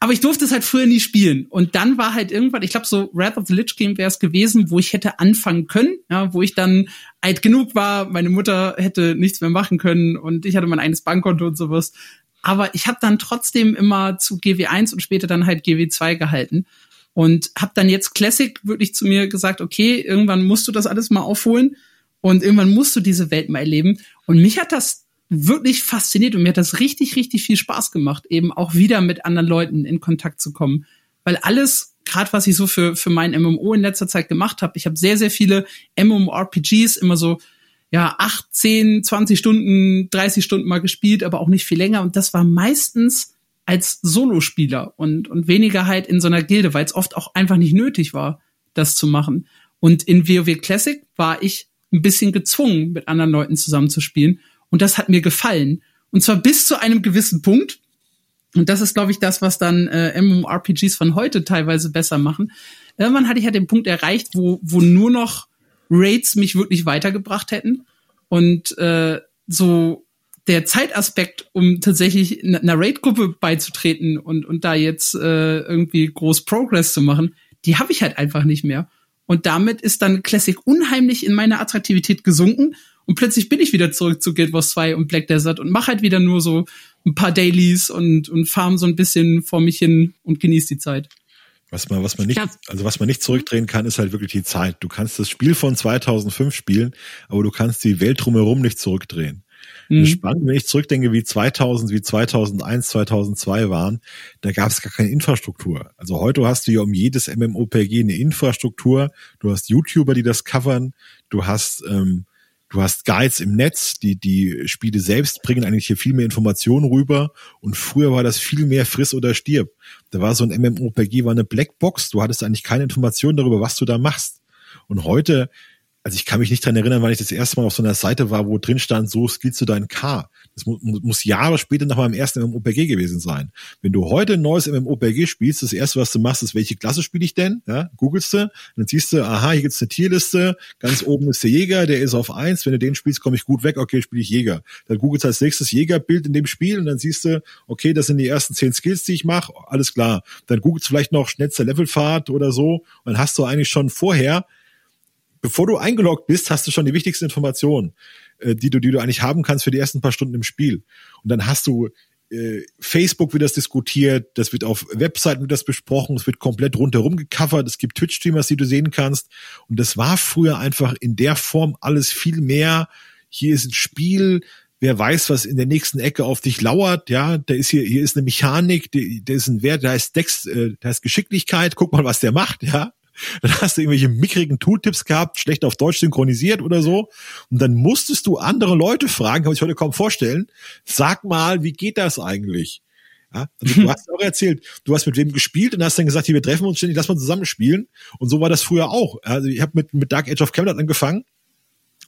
Aber ich durfte es halt früher nie spielen. Und dann war halt irgendwann, ich glaube, so Wrath of the Lich Game wäre es gewesen, wo ich hätte anfangen können, ja, wo ich dann alt genug war, meine Mutter hätte nichts mehr machen können und ich hatte mein eigenes Bankkonto und sowas. Aber ich habe dann trotzdem immer zu GW1 und später dann halt GW2 gehalten und habe dann jetzt Classic wirklich zu mir gesagt, okay, irgendwann musst du das alles mal aufholen und irgendwann musst du diese Welt mal erleben. Und mich hat das wirklich fasziniert und mir hat das richtig, richtig viel Spaß gemacht, eben auch wieder mit anderen Leuten in Kontakt zu kommen. Weil alles, gerade was ich so für, für mein MMO in letzter Zeit gemacht habe, ich habe sehr, sehr viele MMORPGs immer so, ja, acht, zehn, zwanzig Stunden, 30 Stunden mal gespielt, aber auch nicht viel länger. Und das war meistens als Solospieler und, und weniger halt in so einer Gilde, weil es oft auch einfach nicht nötig war, das zu machen. Und in WoW Classic war ich ein bisschen gezwungen, mit anderen Leuten zusammenzuspielen. Und das hat mir gefallen. Und zwar bis zu einem gewissen Punkt. Und das ist, glaube ich, das, was dann äh, MMORPGs von heute teilweise besser machen. Irgendwann hatte ich halt den Punkt erreicht, wo, wo nur noch Raids mich wirklich weitergebracht hätten. Und äh, so der Zeitaspekt, um tatsächlich einer Raid-Gruppe beizutreten und, und da jetzt äh, irgendwie groß Progress zu machen, die habe ich halt einfach nicht mehr. Und damit ist dann Classic unheimlich in meiner Attraktivität gesunken und plötzlich bin ich wieder zurück zu Guild Wars 2 und Black Desert und mache halt wieder nur so ein paar Dailies und, und farm so ein bisschen vor mich hin und genieße die Zeit. Was man, was man nicht, also was man nicht zurückdrehen kann, ist halt wirklich die Zeit. Du kannst das Spiel von 2005 spielen, aber du kannst die Welt drumherum nicht zurückdrehen. Mhm. Spannend, wenn ich zurückdenke, wie 2000, wie 2001, 2002 waren, da gab es gar keine Infrastruktur. Also heute hast du ja um jedes MMOPG eine Infrastruktur. Du hast YouTuber, die das covern. Du hast ähm, Du hast Guides im Netz, die, die Spiele selbst bringen eigentlich hier viel mehr Informationen rüber. Und früher war das viel mehr friss oder stirb. Da war so ein MMOPG, war eine Blackbox. Du hattest eigentlich keine Informationen darüber, was du da machst. Und heute also ich kann mich nicht dran erinnern, wann ich das erste Mal auf so einer Seite war, wo drin stand, so skillst du dein K. Das mu muss Jahre später nach meinem ersten MMOPG gewesen sein. Wenn du heute ein neues MMOPG spielst, das erste, was du machst, ist, welche Klasse spiele ich denn? Ja, googelst du, dann siehst du, aha, hier gibt's eine Tierliste, ganz oben ist der Jäger, der ist auf eins. wenn du den spielst, komme ich gut weg, okay, spiele ich Jäger. Dann googelst du als nächstes Jägerbild in dem Spiel und dann siehst du, okay, das sind die ersten zehn Skills, die ich mache, alles klar. Dann googelst du vielleicht noch schnellster Levelfahrt oder so und dann hast du eigentlich schon vorher bevor du eingeloggt bist, hast du schon die wichtigsten Informationen, äh, die du, die du eigentlich haben kannst für die ersten paar Stunden im Spiel. Und dann hast du äh, Facebook wird das diskutiert, das wird auf Webseiten wird das besprochen, es wird komplett rundherum gecovert, es gibt Twitch-Streamers, die du sehen kannst. Und das war früher einfach in der Form alles viel mehr. Hier ist ein Spiel, wer weiß, was in der nächsten Ecke auf dich lauert, ja, da ist hier, hier ist eine Mechanik, da ist ein Wert, da ist Dex, äh, da ist Geschicklichkeit, guck mal, was der macht, ja. (laughs) Dann hast du irgendwelche mickrigen Tooltips gehabt, schlecht auf Deutsch synchronisiert oder so. Und dann musstest du andere Leute fragen, kann ich heute kaum vorstellen. Sag mal, wie geht das eigentlich? Ja, also du (laughs) hast auch erzählt, du hast mit wem gespielt und hast dann gesagt, hier, wir treffen uns ständig, lass mal zusammen spielen. Und so war das früher auch. Also ich habe mit, mit Dark Age of Camelot angefangen.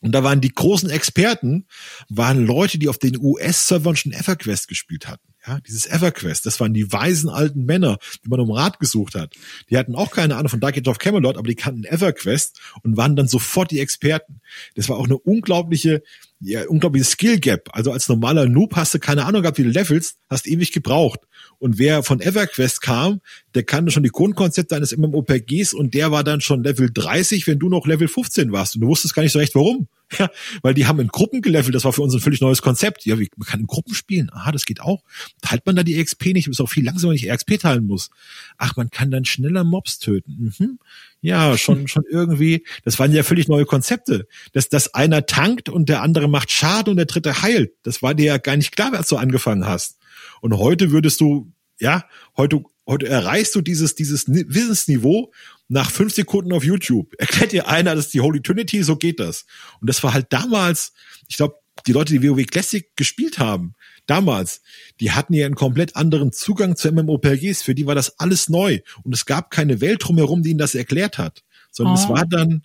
Und da waren die großen Experten, waren Leute, die auf den US-Servern schon EverQuest gespielt hatten. Ja, dieses EverQuest, das waren die weisen alten Männer, die man um Rat gesucht hat. Die hatten auch keine Ahnung von Dark Age of Camelot, aber die kannten EverQuest und waren dann sofort die Experten. Das war auch eine unglaubliche, ja, unglaubliche Skill Gap. Also als normaler Noob hast du keine Ahnung gehabt, wie du levelst, hast ewig gebraucht. Und wer von EverQuest kam, der kannte schon die Grundkonzepte eines MMOPGs und der war dann schon Level 30, wenn du noch Level 15 warst. Und du wusstest gar nicht so recht, warum. (laughs) Ja, weil die haben in Gruppen gelevelt, das war für uns ein völlig neues Konzept. Ja, wie, man kann in Gruppen spielen. Aha, das geht auch. Teilt man da die XP nicht, ist auch viel langsamer, wenn ich XP teilen muss. Ach, man kann dann schneller Mobs töten. Mhm. Ja, schon, schon irgendwie, das waren ja völlig neue Konzepte. Dass, dass einer tankt und der andere macht Schaden und der dritte heilt. Das war dir ja gar nicht klar, als du angefangen hast. Und heute würdest du, ja, heute, heute erreichst du dieses, dieses Wissensniveau nach fünf Sekunden auf YouTube. Erklärt dir einer, das ist die Holy Trinity, so geht das. Und das war halt damals, ich glaube, die Leute, die WoW Classic gespielt haben, damals, die hatten ja einen komplett anderen Zugang zu MMORPGs. Für die war das alles neu. Und es gab keine Welt drumherum, die ihnen das erklärt hat. Sondern oh. es war dann,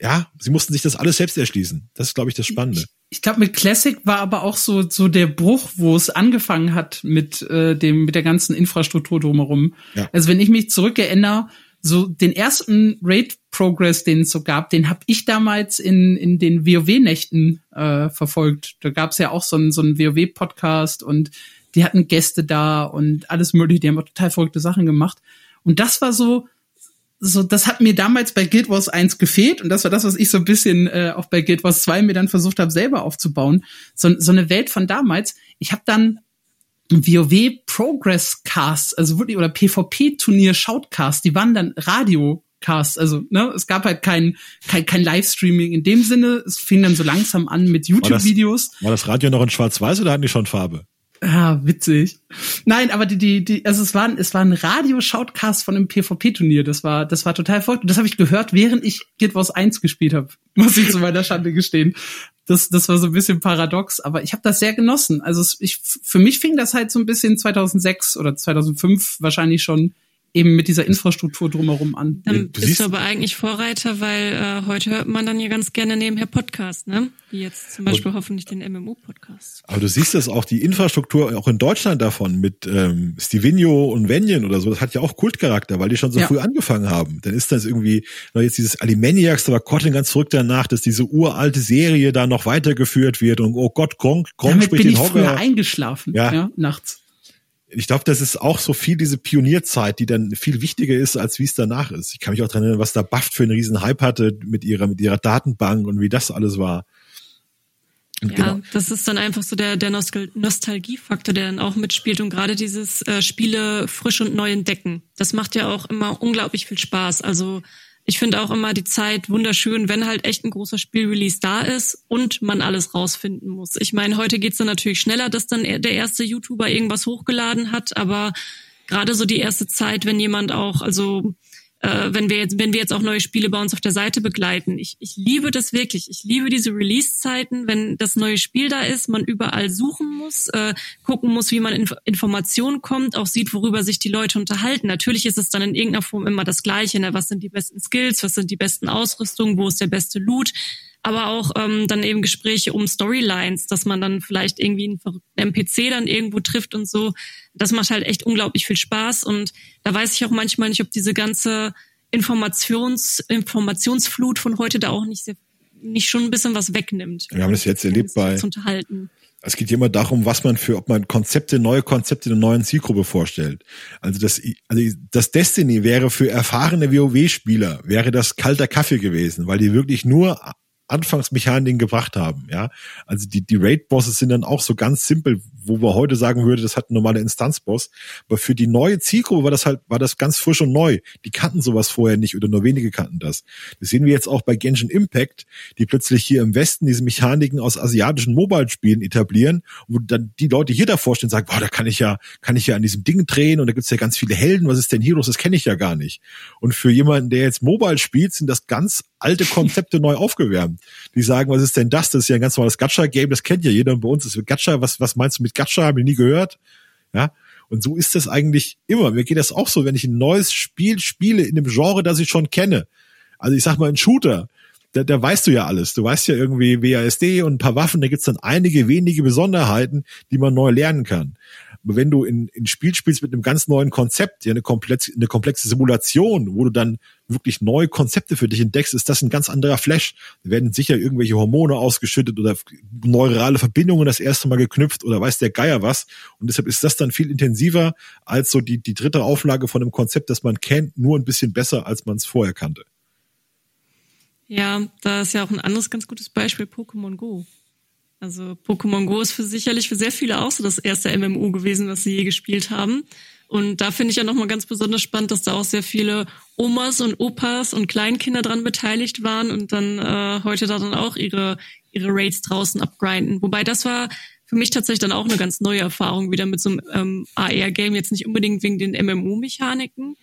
ja, sie mussten sich das alles selbst erschließen. Das ist, glaube ich, das Spannende. ich glaube, mit Classic war aber auch so so der Bruch, wo es angefangen hat mit äh, dem mit der ganzen Infrastruktur drumherum. Ja. Also wenn ich mich zurückerinnere, so den ersten Raid Progress, den es so gab, den habe ich damals in in den WoW Nächten äh, verfolgt. Da gab es ja auch so einen so einen WoW Podcast und die hatten Gäste da und alles mögliche. Die haben auch total verrückte Sachen gemacht. Und das war so so, das hat mir damals bei Guild Wars 1 gefehlt und das war das, was ich so ein bisschen äh, auch bei Guild Wars 2 mir dann versucht habe, selber aufzubauen. So, so eine Welt von damals. Ich habe dann WoW Progress Cast, also wirklich, oder PvP-Turnier Shoutcast, die waren dann Radiocast, also ne, es gab halt kein, kein, kein Livestreaming in dem Sinne. Es fing dann so langsam an mit YouTube-Videos. War, war, das Radio noch in Schwarz-Weiß oder hatten die schon Farbe? Ah, witzig. Nein, aber die, die, die, also es war, es war ein Radio-Shoutcast von einem PvP-Turnier. Das war, das war total verrückt. Das habe ich gehört, während ich Guild Wars 1 gespielt habe. (laughs) Muss ich zu meiner Schande gestehen. Das, das war so ein bisschen paradox, aber ich habe das sehr genossen. Also ich, für mich fing das halt so ein bisschen 2006 oder 2005 wahrscheinlich schon eben mit dieser Infrastruktur drumherum an. Dann du bist du aber eigentlich Vorreiter, weil äh, heute hört man dann ja ganz gerne nebenher Podcast, ne? Wie jetzt zum Beispiel und, hoffentlich den MMO-Podcast. Aber du siehst das auch, die Infrastruktur auch in Deutschland davon mit ähm, Stivinio und Venien oder so, das hat ja auch Kultcharakter, weil die schon so ja. früh angefangen haben. Dann ist das irgendwie, na jetzt dieses Alimaniacs, da war Kotlin ganz verrückt danach, dass diese uralte Serie da noch weitergeführt wird und oh Gott, Gronk, Gronk Damit spricht bin den ich Hogger. früher eingeschlafen, ja, ja nachts ich glaube, das ist auch so viel diese Pionierzeit, die dann viel wichtiger ist, als wie es danach ist. Ich kann mich auch daran erinnern, was da Buffed für einen riesen Hype hatte mit ihrer, mit ihrer Datenbank und wie das alles war. Und ja, genau. das ist dann einfach so der, der Nostal Nostalgiefaktor, der dann auch mitspielt und gerade dieses äh, Spiele frisch und neu entdecken. Das macht ja auch immer unglaublich viel Spaß. Also ich finde auch immer die Zeit wunderschön, wenn halt echt ein großer Spielrelease da ist und man alles rausfinden muss. Ich meine, heute geht's dann natürlich schneller, dass dann der erste YouTuber irgendwas hochgeladen hat, aber gerade so die erste Zeit, wenn jemand auch, also äh, wenn wir jetzt, wenn wir jetzt auch neue Spiele bei uns auf der Seite begleiten. Ich, ich liebe das wirklich. Ich liebe diese Release-Zeiten, wenn das neue Spiel da ist, man überall suchen muss, äh, gucken muss, wie man in Informationen kommt, auch sieht, worüber sich die Leute unterhalten. Natürlich ist es dann in irgendeiner Form immer das Gleiche. Ne? Was sind die besten Skills? Was sind die besten Ausrüstungen? Wo ist der beste Loot? Aber auch ähm, dann eben Gespräche um Storylines, dass man dann vielleicht irgendwie einen verrückten NPC dann irgendwo trifft und so. Das macht halt echt unglaublich viel Spaß und da weiß ich auch manchmal nicht, ob diese ganze Informations Informationsflut von heute da auch nicht sehr, nicht schon ein bisschen was wegnimmt. Wir haben das jetzt erlebt bei unterhalten. Es geht immer darum, was man für, ob man Konzepte, neue Konzepte einer neuen Zielgruppe vorstellt. Also das, also das Destiny wäre für erfahrene WoW-Spieler wäre das kalter Kaffee gewesen, weil die wirklich nur Anfangsmechaniken gebracht haben, ja. Also die, die Raid-Bosses sind dann auch so ganz simpel, wo man heute sagen würde, das hat ein normaler Instanzboss. Aber für die neue Zielgruppe war das halt, war das ganz frisch und neu. Die kannten sowas vorher nicht oder nur wenige kannten das. Das sehen wir jetzt auch bei Genshin Impact, die plötzlich hier im Westen diese Mechaniken aus asiatischen Mobile-Spielen etablieren, wo dann die Leute hier davor stehen und sagen, boah, da kann ich ja, kann ich ja an diesem Ding drehen und da gibt's ja ganz viele Helden, was ist denn hier los? Das kenne ich ja gar nicht. Und für jemanden, der jetzt Mobile spielt, sind das ganz alte Konzepte (laughs) neu aufgewärmt. Die sagen, was ist denn das? Das ist ja ein ganz normales Gacha-Game, das kennt ja jeder bei uns. Ist Gacha, was, was meinst du mit Gacha? Habe ich nie gehört. Ja. Und so ist das eigentlich immer. Mir geht das auch so, wenn ich ein neues Spiel spiele in einem Genre, das ich schon kenne. Also ich sag mal, ein Shooter, da, da weißt du ja alles. Du weißt ja irgendwie WASD und ein paar Waffen, da gibt's dann einige wenige Besonderheiten, die man neu lernen kann. Wenn du in, in Spiel spielst mit einem ganz neuen Konzept, ja, eine komplexe, eine komplexe Simulation, wo du dann wirklich neue Konzepte für dich entdeckst, ist das ein ganz anderer Flash. Da werden sicher irgendwelche Hormone ausgeschüttet oder neurale Verbindungen das erste Mal geknüpft oder weiß der Geier was. Und deshalb ist das dann viel intensiver als so die, die dritte Auflage von einem Konzept, das man kennt, nur ein bisschen besser, als man es vorher kannte. Ja, da ist ja auch ein anderes ganz gutes Beispiel Pokémon Go. Also Pokémon Go ist für sicherlich für sehr viele auch so das erste MMO gewesen, was sie je gespielt haben. Und da finde ich ja nochmal ganz besonders spannend, dass da auch sehr viele Omas und Opas und Kleinkinder dran beteiligt waren und dann äh, heute da dann auch ihre, ihre Raids draußen abgrinden. Wobei das war für mich tatsächlich dann auch eine ganz neue Erfahrung wieder mit so einem ähm, AR-Game, jetzt nicht unbedingt wegen den MMO-Mechaniken,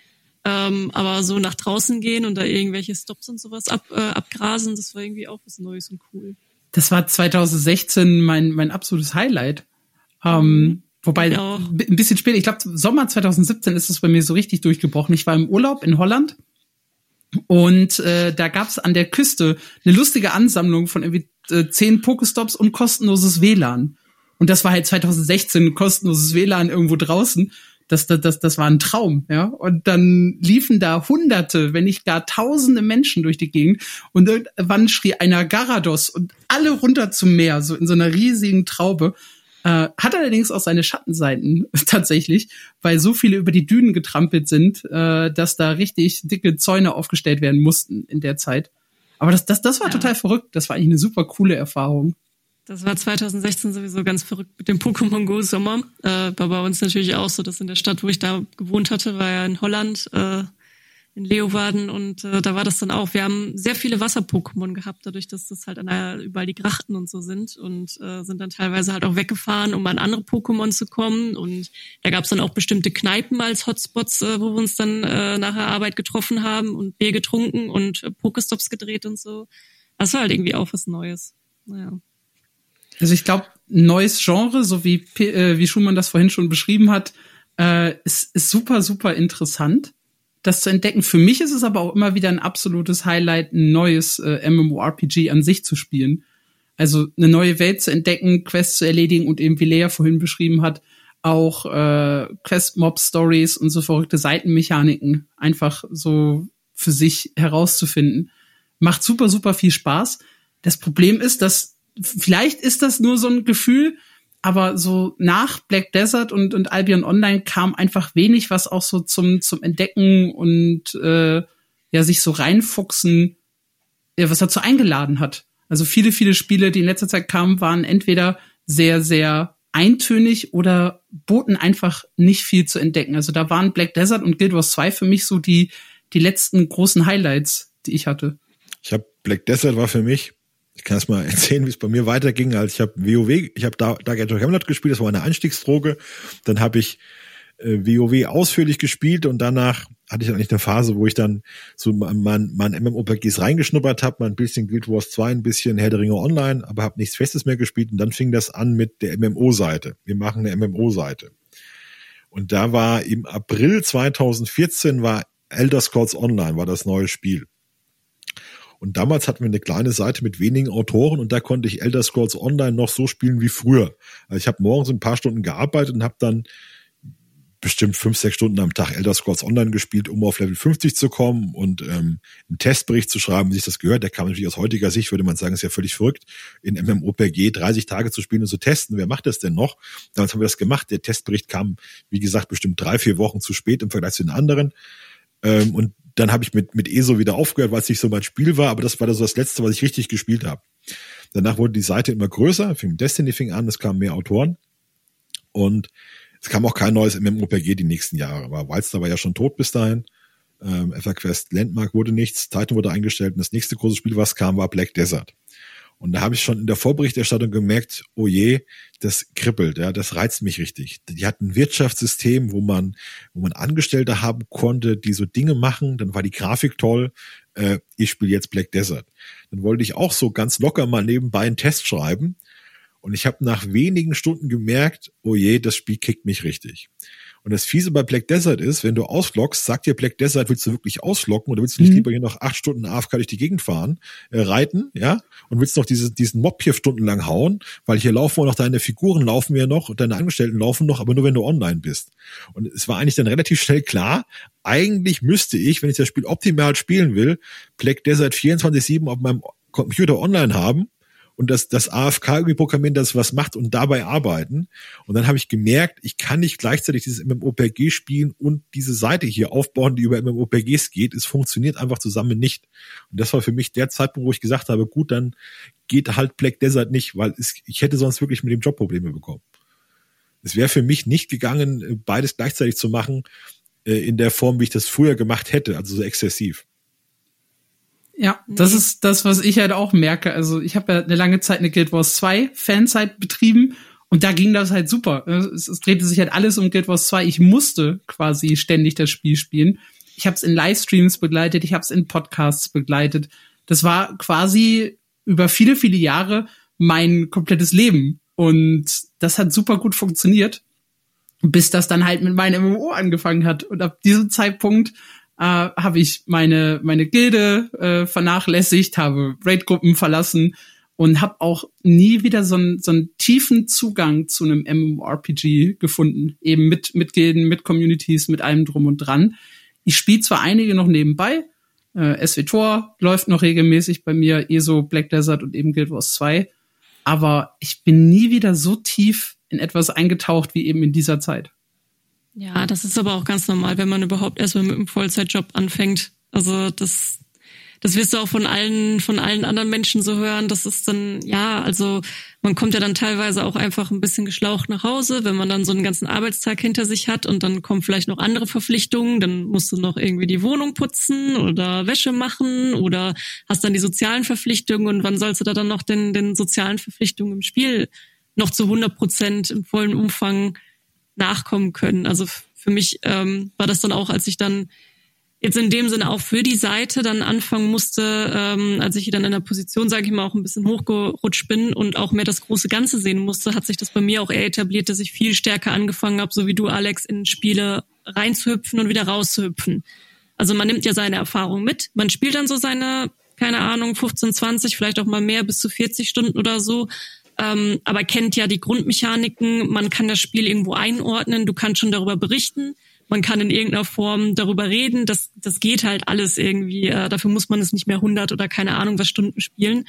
ähm, aber so nach draußen gehen und da irgendwelche Stops und sowas ab, äh, abgrasen, das war irgendwie auch was Neues und cool. Das war 2016 mein, mein absolutes Highlight. Ähm, mhm. Wobei ein bisschen später, ich glaube Sommer 2017 ist es bei mir so richtig durchgebrochen. Ich war im Urlaub in Holland Und äh, da gab's an der Küste eine lustige Ansammlung von irgendwie äh, zehn Pokestops und kostenloses WLAN. Und das war halt 2016 kostenloses WLAN irgendwo draußen. Das, das, das, das war ein Traum, ja. Und dann liefen da hunderte, wenn nicht gar tausende Menschen durch die Gegend und irgendwann schrie einer Garados und alle runter zum Meer, so in so einer riesigen Traube. Äh, hat allerdings auch seine Schattenseiten (laughs) tatsächlich, weil so viele über die Dünen getrampelt sind, äh, dass da richtig dicke Zäune aufgestellt werden mussten in der Zeit. Aber das, das, das war ja. total verrückt. Das war eigentlich eine super coole Erfahrung. Das war 2016 sowieso ganz verrückt mit dem Pokémon Go Sommer. Äh, war bei uns natürlich auch so, dass in der Stadt, wo ich da gewohnt hatte, war ja in Holland. Äh, in Leeuwarden und äh, da war das dann auch. Wir haben sehr viele Wasser-Pokémon gehabt, dadurch, dass das halt an der, überall die Grachten und so sind und äh, sind dann teilweise halt auch weggefahren, um an andere Pokémon zu kommen. Und da gab es dann auch bestimmte Kneipen als Hotspots, äh, wo wir uns dann äh, nach der Arbeit getroffen haben und Bier getrunken und äh, Pokestops gedreht und so. Das war halt irgendwie auch was Neues. Naja. Also ich glaube, neues Genre, so wie, äh, wie Schumann das vorhin schon beschrieben hat, äh, ist, ist super, super interessant das zu entdecken. Für mich ist es aber auch immer wieder ein absolutes Highlight, ein neues äh, MMORPG an sich zu spielen. Also eine neue Welt zu entdecken, Quests zu erledigen und eben, wie Lea vorhin beschrieben hat, auch äh, Quest-Mob-Stories und so verrückte Seitenmechaniken einfach so für sich herauszufinden. Macht super, super viel Spaß. Das Problem ist, dass vielleicht ist das nur so ein Gefühl, aber so nach Black Desert und, und Albion Online kam einfach wenig, was auch so zum, zum Entdecken und äh, ja, sich so reinfuchsen, ja, was dazu eingeladen hat. Also viele, viele Spiele, die in letzter Zeit kamen, waren entweder sehr, sehr eintönig oder boten einfach nicht viel zu entdecken. Also da waren Black Desert und Guild Wars 2 für mich so die, die letzten großen Highlights, die ich hatte. Ich habe Black Desert war für mich ich kann erst mal (laughs) erzählen, wie es bei mir weiterging. Also ich habe WoW, ich habe da Dark Age of Camelot gespielt, das war eine Einstiegsdroge. Dann habe ich äh, WoW ausführlich gespielt und danach hatte ich eigentlich eine Phase, wo ich dann so mein, mein MMORPGs reingeschnuppert habe, mal ein bisschen Guild Wars 2, ein bisschen Herr der Ringe Online, aber habe nichts Festes mehr gespielt und dann fing das an mit der MMO-Seite. Wir machen eine MMO-Seite. Und da war im April 2014 war Elder Scrolls Online, war das neue Spiel. Und damals hatten wir eine kleine Seite mit wenigen Autoren und da konnte ich Elder Scrolls Online noch so spielen wie früher. Also ich habe morgens ein paar Stunden gearbeitet und habe dann bestimmt fünf, sechs Stunden am Tag Elder Scrolls Online gespielt, um auf Level 50 zu kommen und ähm, einen Testbericht zu schreiben, wie sich das gehört. Der kam natürlich aus heutiger Sicht, würde man sagen, ist ja völlig verrückt, in MMOPG 30 Tage zu spielen und zu testen. Wer macht das denn noch? Damals haben wir das gemacht. Der Testbericht kam, wie gesagt, bestimmt drei, vier Wochen zu spät im Vergleich zu den anderen. Ähm, und dann habe ich mit, mit ESO wieder aufgehört, weil es nicht so mein Spiel war, aber das war das, das Letzte, was ich richtig gespielt habe. Danach wurde die Seite immer größer, fing Destiny fing an, es kamen mehr Autoren und es kam auch kein neues MMORPG die nächsten Jahre. Aber Wildstar war ja schon tot bis dahin. Ähm, EverQuest Landmark wurde nichts, Titan wurde eingestellt und das nächste große Spiel, was kam, war Black Desert. Und da habe ich schon in der Vorberichterstattung gemerkt, oh je, das kribbelt, ja, das reizt mich richtig. Die hatten ein Wirtschaftssystem, wo man, wo man Angestellte haben konnte, die so Dinge machen, dann war die Grafik toll, äh, ich spiele jetzt Black Desert. Dann wollte ich auch so ganz locker mal nebenbei einen Test schreiben. Und ich habe nach wenigen Stunden gemerkt, oh je, das Spiel kickt mich richtig. Und das Fiese bei Black Desert ist, wenn du auslockst, sagt dir Black Desert, willst du wirklich auslocken oder willst du nicht mhm. lieber hier noch acht Stunden AFK durch die Gegend fahren, äh, reiten, ja? Und willst noch diese, diesen Mob hier stundenlang hauen, weil hier laufen auch noch deine Figuren laufen ja noch und deine Angestellten laufen noch, aber nur wenn du online bist. Und es war eigentlich dann relativ schnell klar, eigentlich müsste ich, wenn ich das Spiel optimal spielen will, Black Desert 24-7 auf meinem Computer online haben und das, das AFK irgendwie programmieren, das was macht und dabei arbeiten. Und dann habe ich gemerkt, ich kann nicht gleichzeitig dieses MMOPG spielen und diese Seite hier aufbauen, die über MMOPGs geht. Es funktioniert einfach zusammen nicht. Und das war für mich der Zeitpunkt, wo ich gesagt habe, gut, dann geht halt Black Desert nicht, weil es, ich hätte sonst wirklich mit dem Job Probleme bekommen. Es wäre für mich nicht gegangen, beides gleichzeitig zu machen, äh, in der Form, wie ich das früher gemacht hätte, also so exzessiv. Ja, das ist das, was ich halt auch merke. Also ich habe ja eine lange Zeit eine Guild Wars 2 Fanzeit betrieben und da ging das halt super. Es, es drehte sich halt alles um Guild Wars 2. Ich musste quasi ständig das Spiel spielen. Ich habe es in Livestreams begleitet, ich habe es in Podcasts begleitet. Das war quasi über viele, viele Jahre mein komplettes Leben. Und das hat super gut funktioniert, bis das dann halt mit meinem MMO angefangen hat. Und ab diesem Zeitpunkt äh, habe ich meine meine Gilde äh, vernachlässigt, habe Raid-Gruppen verlassen und habe auch nie wieder so einen, so einen tiefen Zugang zu einem MMORPG gefunden. Eben mit, mit Gilden, mit Communities, mit allem drum und dran. Ich spiele zwar einige noch nebenbei, äh, SWTOR läuft noch regelmäßig bei mir, ESO, Black Desert und eben Guild Wars 2, aber ich bin nie wieder so tief in etwas eingetaucht wie eben in dieser Zeit. Ja, das ist aber auch ganz normal, wenn man überhaupt erstmal mit einem Vollzeitjob anfängt. Also das das wirst du auch von allen, von allen anderen Menschen so hören. Das ist dann, ja, also man kommt ja dann teilweise auch einfach ein bisschen geschlaucht nach Hause, wenn man dann so einen ganzen Arbeitstag hinter sich hat und dann kommen vielleicht noch andere Verpflichtungen. Dann musst du noch irgendwie die Wohnung putzen oder Wäsche machen oder hast dann die sozialen Verpflichtungen und wann sollst du da dann noch den, den sozialen Verpflichtungen im Spiel noch zu 100 Prozent im vollen Umfang nachkommen können. Also für mich ähm, war das dann auch, als ich dann jetzt in dem Sinne auch für die Seite dann anfangen musste, ähm, als ich dann in der Position, sage ich mal, auch ein bisschen hochgerutscht bin und auch mehr das große Ganze sehen musste, hat sich das bei mir auch eher etabliert, dass ich viel stärker angefangen habe, so wie du, Alex, in Spiele reinzuhüpfen und wieder rauszuhüpfen. Also man nimmt ja seine Erfahrung mit, man spielt dann so seine, keine Ahnung, 15, 20, vielleicht auch mal mehr, bis zu 40 Stunden oder so, ähm, aber kennt ja die Grundmechaniken, man kann das Spiel irgendwo einordnen, du kannst schon darüber berichten man kann in irgendeiner Form darüber reden. Das, das geht halt alles irgendwie. Äh, dafür muss man es nicht mehr 100 oder keine Ahnung was Stunden spielen.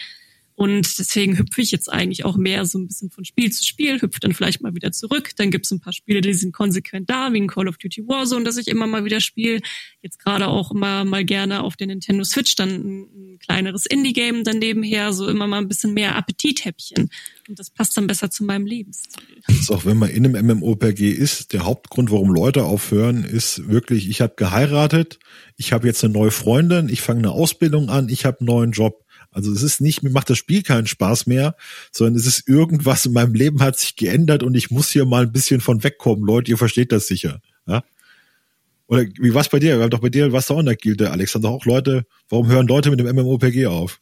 Und deswegen hüpfe ich jetzt eigentlich auch mehr so ein bisschen von Spiel zu Spiel, hüpfe dann vielleicht mal wieder zurück. Dann gibt es ein paar Spiele, die sind konsequent da, wie ein Call of Duty Warzone, das ich immer mal wieder spiele. Jetzt gerade auch immer mal gerne auf der Nintendo Switch dann ein, ein kleineres Indie-Game dann nebenher, so immer mal ein bisschen mehr Appetithäppchen. Und das passt dann besser zu meinem Lebensstil. Das ist auch wenn man in einem MMORPG ist, der Hauptgrund, warum Leute aufhören, ist wirklich, ich habe geheiratet, ich habe jetzt eine neue Freundin, ich fange eine Ausbildung an, ich habe einen neuen Job also es ist nicht, mir macht das Spiel keinen Spaß mehr, sondern es ist irgendwas in meinem Leben hat sich geändert und ich muss hier mal ein bisschen von wegkommen. Leute, ihr versteht das sicher. Ja? Oder wie war's bei dir? Wir haben doch bei dir, was da auch in der Gilde, Alexander, auch Leute, warum hören Leute mit dem MMOPG auf?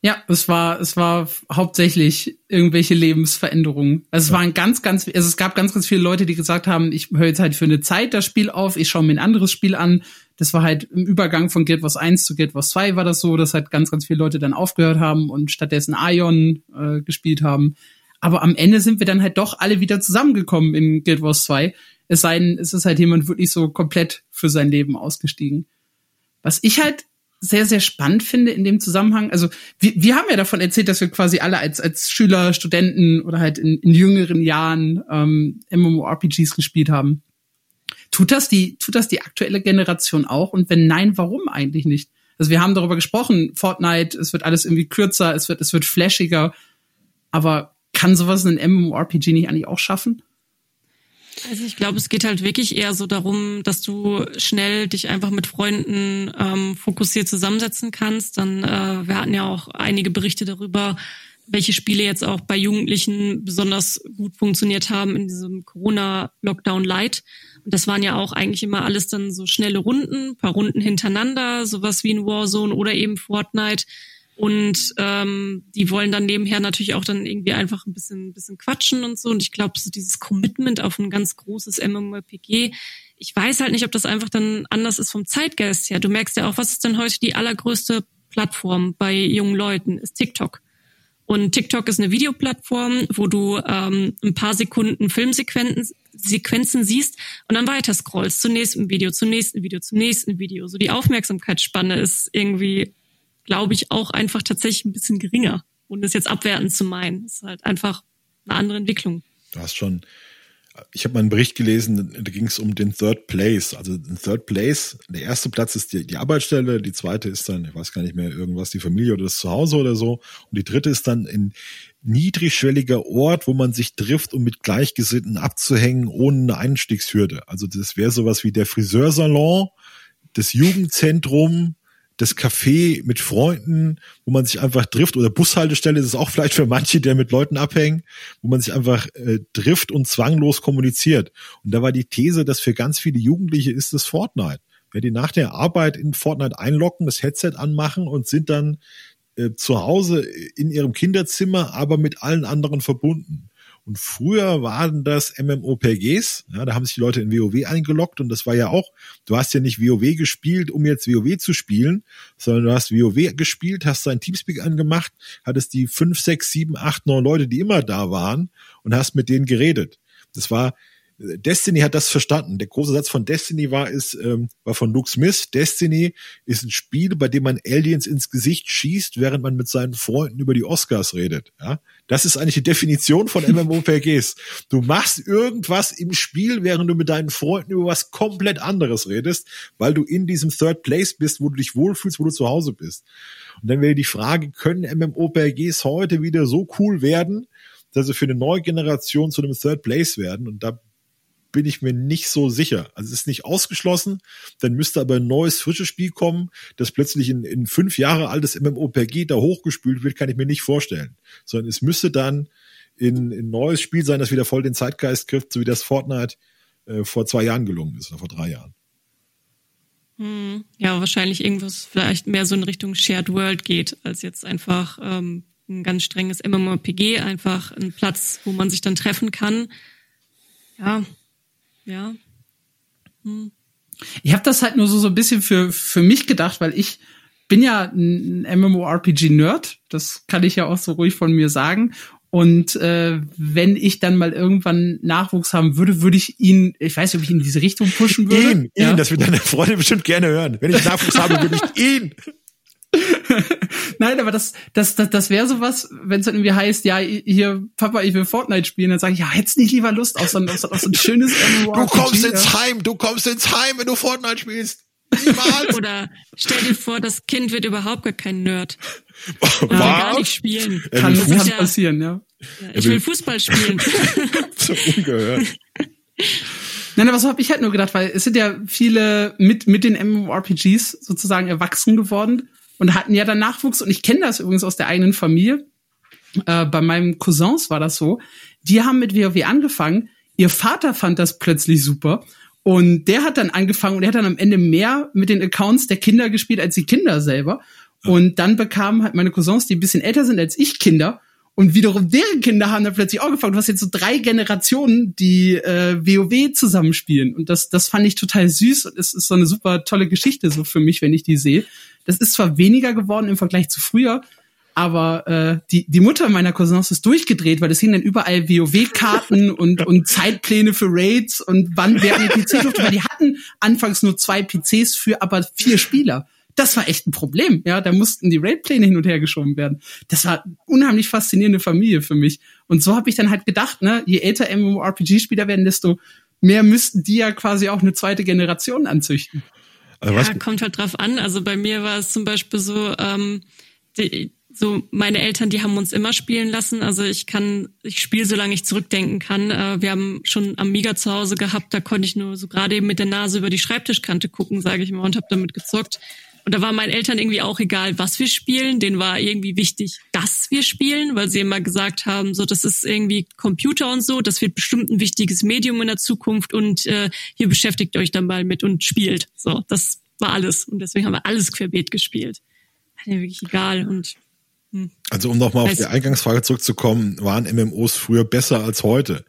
Ja, es war, es war hauptsächlich irgendwelche Lebensveränderungen. Also es ja. waren ganz, ganz, also es gab ganz, ganz viele Leute, die gesagt haben, ich höre jetzt halt für eine Zeit das Spiel auf, ich schaue mir ein anderes Spiel an. Das war halt im Übergang von Guild Wars 1 zu Guild Wars 2 war das so, dass halt ganz, ganz viele Leute dann aufgehört haben und stattdessen Ion äh, gespielt haben. Aber am Ende sind wir dann halt doch alle wieder zusammengekommen in Guild Wars 2. Es sei denn, es ist halt jemand wirklich so komplett für sein Leben ausgestiegen. Was ich halt sehr, sehr spannend finde in dem Zusammenhang. Also wir, wir haben ja davon erzählt, dass wir quasi alle als, als Schüler, Studenten oder halt in, in jüngeren Jahren ähm, MMORPGs gespielt haben. Tut das die, tut das die aktuelle Generation auch? Und wenn nein, warum eigentlich nicht? Also wir haben darüber gesprochen, Fortnite, es wird alles irgendwie kürzer, es wird, es wird flashiger. Aber kann sowas ein MMORPG nicht eigentlich auch schaffen? Also ich glaube, es geht halt wirklich eher so darum, dass du schnell dich einfach mit Freunden ähm, fokussiert zusammensetzen kannst. Dann, äh, wir hatten ja auch einige Berichte darüber, welche Spiele jetzt auch bei Jugendlichen besonders gut funktioniert haben in diesem Corona-Lockdown Light. Und das waren ja auch eigentlich immer alles dann so schnelle Runden, paar Runden hintereinander, sowas wie ein Warzone oder eben Fortnite. Und ähm, die wollen dann nebenher natürlich auch dann irgendwie einfach ein bisschen, ein bisschen quatschen und so. Und ich glaube, so dieses Commitment auf ein ganz großes MMORPG, ich weiß halt nicht, ob das einfach dann anders ist vom Zeitgeist her. Du merkst ja auch, was ist denn heute die allergrößte Plattform bei jungen Leuten? Ist TikTok. Und TikTok ist eine Videoplattform, wo du ähm, ein paar Sekunden Filmsequenzen Sequenzen siehst und dann weiter scrollst zum nächsten Video, zum nächsten Video, zum nächsten Video. So die Aufmerksamkeitsspanne ist irgendwie glaube ich, auch einfach tatsächlich ein bisschen geringer. Und das jetzt abwertend zu meinen, ist halt einfach eine andere Entwicklung. Du hast schon, ich habe mal einen Bericht gelesen, da ging es um den Third Place. Also den Third Place, der erste Platz ist die, die Arbeitsstelle, die zweite ist dann, ich weiß gar nicht mehr, irgendwas, die Familie oder das Zuhause oder so. Und die dritte ist dann ein niedrigschwelliger Ort, wo man sich trifft, um mit Gleichgesinnten abzuhängen, ohne eine Einstiegshürde. Also das wäre sowas wie der Friseursalon, das Jugendzentrum, das Café mit Freunden, wo man sich einfach trifft oder Bushaltestelle, ist auch vielleicht für manche, der mit Leuten abhängen, wo man sich einfach äh, trifft und zwanglos kommuniziert. Und da war die These, dass für ganz viele Jugendliche ist das Fortnite. Wenn die nach der Arbeit in Fortnite einloggen, das Headset anmachen und sind dann äh, zu Hause in ihrem Kinderzimmer, aber mit allen anderen verbunden. Und früher waren das MMOPGs, ja, da haben sich die Leute in WoW eingeloggt und das war ja auch, du hast ja nicht WoW gespielt, um jetzt WoW zu spielen, sondern du hast WoW gespielt, hast dein Teamspeak angemacht, hattest die fünf, sechs, sieben, acht, neun Leute, die immer da waren und hast mit denen geredet. Das war Destiny hat das verstanden. Der große Satz von Destiny war, ist, ähm, war von Luke Smith. Destiny ist ein Spiel, bei dem man Aliens ins Gesicht schießt, während man mit seinen Freunden über die Oscars redet. Ja, das ist eigentlich die Definition von (laughs) MMORPGs. Du machst irgendwas im Spiel, während du mit deinen Freunden über was komplett anderes redest, weil du in diesem Third Place bist, wo du dich wohlfühlst, wo du zu Hause bist. Und dann wäre die Frage, können MMORPGs heute wieder so cool werden, dass sie für eine neue Generation zu einem Third Place werden? Und da bin ich mir nicht so sicher. Also es ist nicht ausgeschlossen. Dann müsste aber ein neues, frisches Spiel kommen, das plötzlich in, in fünf Jahre altes MMOPG da hochgespült wird, kann ich mir nicht vorstellen. Sondern es müsste dann in, in neues Spiel sein, das wieder voll den Zeitgeist trifft, so wie das Fortnite äh, vor zwei Jahren gelungen ist oder vor drei Jahren. Hm, ja, wahrscheinlich irgendwas vielleicht mehr so in Richtung Shared World geht, als jetzt einfach ähm, ein ganz strenges MMOPG, einfach ein Platz, wo man sich dann treffen kann. Ja, ja. Hm. Ich habe das halt nur so, so ein bisschen für, für mich gedacht, weil ich bin ja ein MMORPG-Nerd, das kann ich ja auch so ruhig von mir sagen. Und äh, wenn ich dann mal irgendwann Nachwuchs haben würde, würde ich ihn, ich weiß nicht, ob ich ihn in diese Richtung pushen würde. Ihn, ja? ihn, das wird deine Freunde bestimmt gerne hören. Wenn ich Nachwuchs habe, würde ich ihn. (laughs) Nein, aber das, das, das, das wäre sowas, wenn es dann irgendwie heißt, ja, hier, Papa, ich will Fortnite spielen, dann sage ich, ja, hättest nicht lieber Lust auf so ein, auf so, ein schönes (laughs) MMORPG. Du kommst ins Heim, du kommst ins Heim, wenn du Fortnite spielst. (laughs) Niemals. Oder stell dir vor, das Kind wird überhaupt gar kein Nerd. Was? gar nicht spielen. Kann, kann ja, passieren, ja. ja ich will Fußball spielen. so ungehört. Nein, aber so habe ich halt nur gedacht, weil es sind ja viele mit, mit den MMORPGs sozusagen erwachsen geworden und hatten ja dann Nachwuchs. Und ich kenne das übrigens aus der eigenen Familie. Äh, bei meinem Cousins war das so. Die haben mit WoW angefangen. Ihr Vater fand das plötzlich super. Und der hat dann angefangen und er hat dann am Ende mehr mit den Accounts der Kinder gespielt als die Kinder selber. Und dann bekamen halt meine Cousins, die ein bisschen älter sind als ich, Kinder. Und wiederum deren Kinder haben dann plötzlich auch angefangen. Du hast jetzt so drei Generationen, die äh, WoW zusammenspielen. Und das, das fand ich total süß. Und es ist so eine super tolle Geschichte so für mich, wenn ich die sehe. Das ist zwar weniger geworden im Vergleich zu früher, aber äh, die, die Mutter meiner Cousins ist durchgedreht, weil es hingen dann überall WoW-Karten (laughs) und, und Zeitpläne für Raids und wann wer eine PC durfte, weil die hatten anfangs nur zwei PCs für aber vier Spieler. Das war echt ein Problem, ja, da mussten die Raid-Pläne hin und her geschoben werden. Das war unheimlich faszinierende Familie für mich. Und so habe ich dann halt gedacht, ne, je älter MMORPG-Spieler werden, desto mehr müssten die ja quasi auch eine zweite Generation anzüchten. Also ja, kommt halt drauf an. Also bei mir war es zum Beispiel so, ähm, die, so meine Eltern, die haben uns immer spielen lassen. Also ich kann, ich spiele, solange ich zurückdenken kann. Äh, wir haben schon Amiga zu Hause gehabt, da konnte ich nur so gerade eben mit der Nase über die Schreibtischkante gucken, sage ich mal, und habe damit gezockt. Und da war meinen Eltern irgendwie auch egal, was wir spielen. Denen war irgendwie wichtig, dass wir spielen, weil sie immer gesagt haben, so das ist irgendwie Computer und so, das wird bestimmt ein wichtiges Medium in der Zukunft und äh, hier beschäftigt euch dann mal mit und spielt. So, das war alles. Und deswegen haben wir alles querbeet gespielt. Hat mir wirklich egal. Und hm. Also um nochmal auf die Eingangsfrage zurückzukommen, waren MMOs früher besser als heute?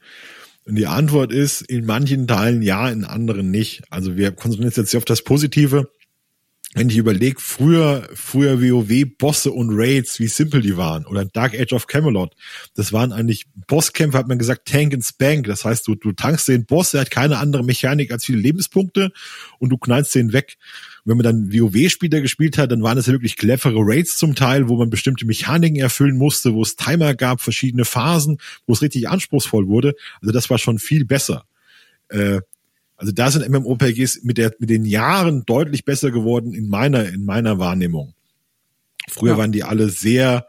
Und die Antwort ist, in manchen Teilen ja, in anderen nicht. Also wir konzentrieren uns jetzt hier auf das Positive wenn ich überlege, früher, früher WoW-Bosse und Raids, wie simpel die waren, oder Dark Age of Camelot, das waren eigentlich, Bosskämpfe hat man gesagt, Tank and Spank, das heißt, du, du tankst den Boss, der hat keine andere Mechanik als viele Lebenspunkte und du knallst den weg. Und wenn man dann WoW-Spieler gespielt hat, dann waren es ja wirklich clevere Raids zum Teil, wo man bestimmte Mechaniken erfüllen musste, wo es Timer gab, verschiedene Phasen, wo es richtig anspruchsvoll wurde. Also das war schon viel besser. Äh, also da sind MMORPGs mit der, mit den Jahren deutlich besser geworden in meiner, in meiner Wahrnehmung. Früher ja. waren die alle sehr,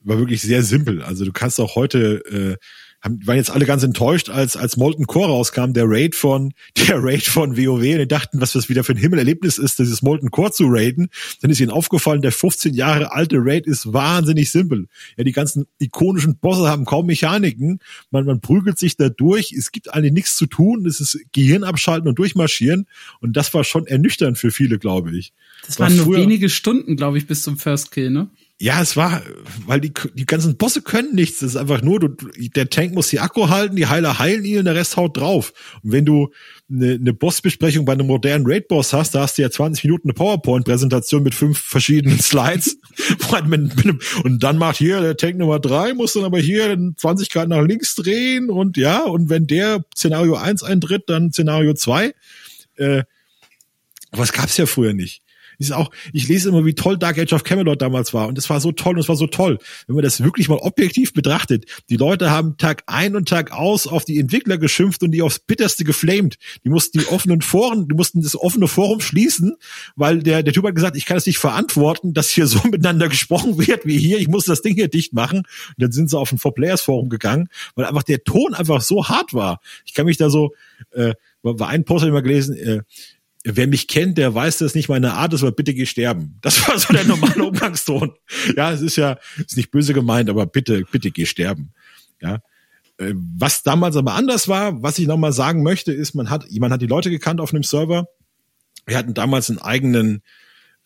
war wirklich sehr simpel. Also du kannst auch heute, äh, haben, waren jetzt alle ganz enttäuscht, als, als Molten Core rauskam, der Raid von, (laughs) der Raid von WoW, und die dachten, was das wieder für ein Himmelerlebnis ist, dieses Molten Core zu raiden. Dann ist ihnen aufgefallen, der 15 Jahre alte Raid ist wahnsinnig simpel. Ja, die ganzen ikonischen Bosse haben kaum Mechaniken. Man, man prügelt sich da durch. Es gibt eigentlich nichts zu tun. Es ist Gehirn abschalten und durchmarschieren. Und das war schon ernüchternd für viele, glaube ich. Das waren nur wenige Stunden, glaube ich, bis zum First Kill, ne? Ja, es war, weil die, die ganzen Bosse können nichts. Das ist einfach nur, du, der Tank muss die Akku halten, die Heiler heilen ihn und der Rest haut drauf. Und wenn du eine, eine Bossbesprechung bei einem modernen Raid-Boss hast, da hast du ja 20 Minuten eine PowerPoint-Präsentation mit fünf verschiedenen (laughs) Slides. und dann macht hier der Tank Nummer drei, muss dann aber hier 20 Grad nach links drehen und ja, und wenn der Szenario eins eintritt, dann Szenario zwei. Äh, es gab's ja früher nicht ist auch, ich lese immer, wie toll Dark Age of Camelot damals war. Und es war so toll und es war so toll. Wenn man das wirklich mal objektiv betrachtet, die Leute haben Tag ein und Tag aus auf die Entwickler geschimpft und die aufs bitterste geflamed. Die mussten die offenen Foren, die mussten das offene Forum schließen, weil der, der Typ hat gesagt, ich kann es nicht verantworten, dass hier so (laughs) miteinander gesprochen wird wie hier. Ich muss das Ding hier dicht machen. Und dann sind sie auf ein Four Players Forum gegangen, weil einfach der Ton einfach so hart war. Ich kann mich da so, äh, war ein Post immer gelesen, äh, wer mich kennt, der weiß, dass nicht meine Art ist, aber bitte geh sterben. Das war so der normale (laughs) Umgangston. Ja, es ist ja, ist nicht böse gemeint, aber bitte, bitte geh sterben. Ja. Äh, was damals aber anders war, was ich nochmal sagen möchte, ist, man hat, jemand hat die Leute gekannt auf einem Server. Wir hatten damals einen eigenen,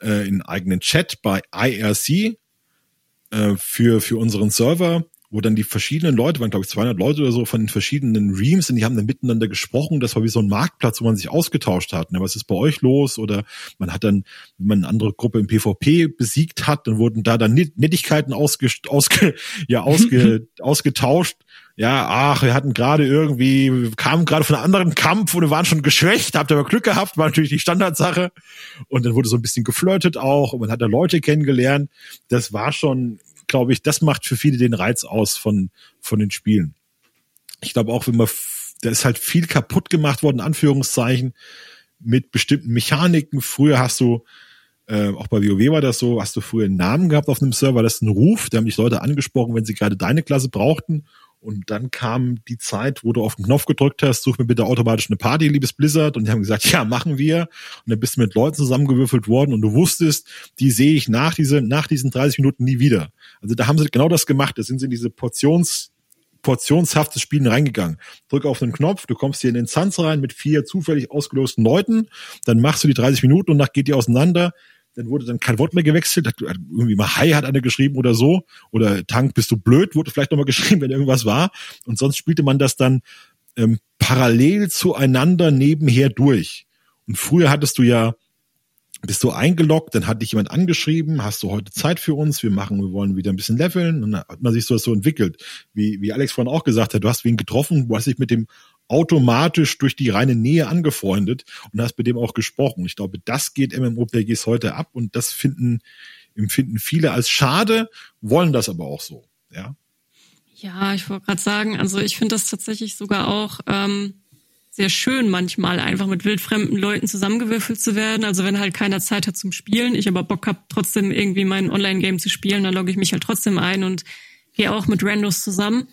äh, einen eigenen Chat bei IRC äh, für, für unseren Server wo dann die verschiedenen Leute, waren glaube ich 200 Leute oder so von den verschiedenen Reams und die haben dann miteinander gesprochen. Das war wie so ein Marktplatz, wo man sich ausgetauscht hat. Ne? Was ist bei euch los? Oder man hat dann, wenn man eine andere Gruppe im PvP besiegt hat, dann wurden da dann Nettigkeiten ausge, ausge, (laughs) ja, ausge, (laughs) ausgetauscht. Ja, ach, wir hatten gerade irgendwie, kamen gerade von einem anderen Kampf und wir waren schon geschwächt, habt aber Glück gehabt, war natürlich die Standardsache. Und dann wurde so ein bisschen geflirtet auch und man hat da Leute kennengelernt. Das war schon glaube ich, das macht für viele den Reiz aus von, von den Spielen. Ich glaube auch, wenn man, da ist halt viel kaputt gemacht worden, Anführungszeichen, mit bestimmten Mechaniken. Früher hast du, äh, auch bei WoW war das so, hast du früher einen Namen gehabt auf einem Server, das ist ein Ruf, da haben dich Leute angesprochen, wenn sie gerade deine Klasse brauchten und dann kam die Zeit, wo du auf den Knopf gedrückt hast, such mir bitte automatisch eine Party, liebes Blizzard. Und die haben gesagt, ja, machen wir. Und dann bist du mit Leuten zusammengewürfelt worden und du wusstest, die sehe ich nach, diese, nach diesen 30 Minuten nie wieder. Also da haben sie genau das gemacht. Da sind sie in diese Portions, portionshaftes Spielen reingegangen. Drück auf den Knopf, du kommst hier in den Instanz rein mit vier zufällig ausgelosten Leuten, dann machst du die 30 Minuten und nach geht die auseinander dann wurde dann kein Wort mehr gewechselt, irgendwie mal Hi hat einer geschrieben oder so, oder Tank, bist du blöd, wurde vielleicht nochmal geschrieben, (laughs) wenn irgendwas war. Und sonst spielte man das dann ähm, parallel zueinander nebenher durch. Und früher hattest du ja, bist du eingeloggt, dann hat dich jemand angeschrieben, hast du heute Zeit für uns, wir machen, wir wollen wieder ein bisschen leveln. Und dann hat man sich so, so entwickelt. Wie, wie Alex vorhin auch gesagt hat, du hast wen getroffen, du hast dich mit dem automatisch durch die reine Nähe angefreundet und hast mit dem auch gesprochen. Ich glaube, das geht MMORPGs heute ab und das finden, empfinden viele als schade, wollen das aber auch so, ja. Ja, ich wollte gerade sagen, also ich finde das tatsächlich sogar auch ähm, sehr schön manchmal, einfach mit wildfremden Leuten zusammengewürfelt zu werden. Also wenn halt keiner Zeit hat zum Spielen, ich aber Bock habe, trotzdem irgendwie mein Online-Game zu spielen, dann logge ich mich halt trotzdem ein und gehe auch mit Randos zusammen.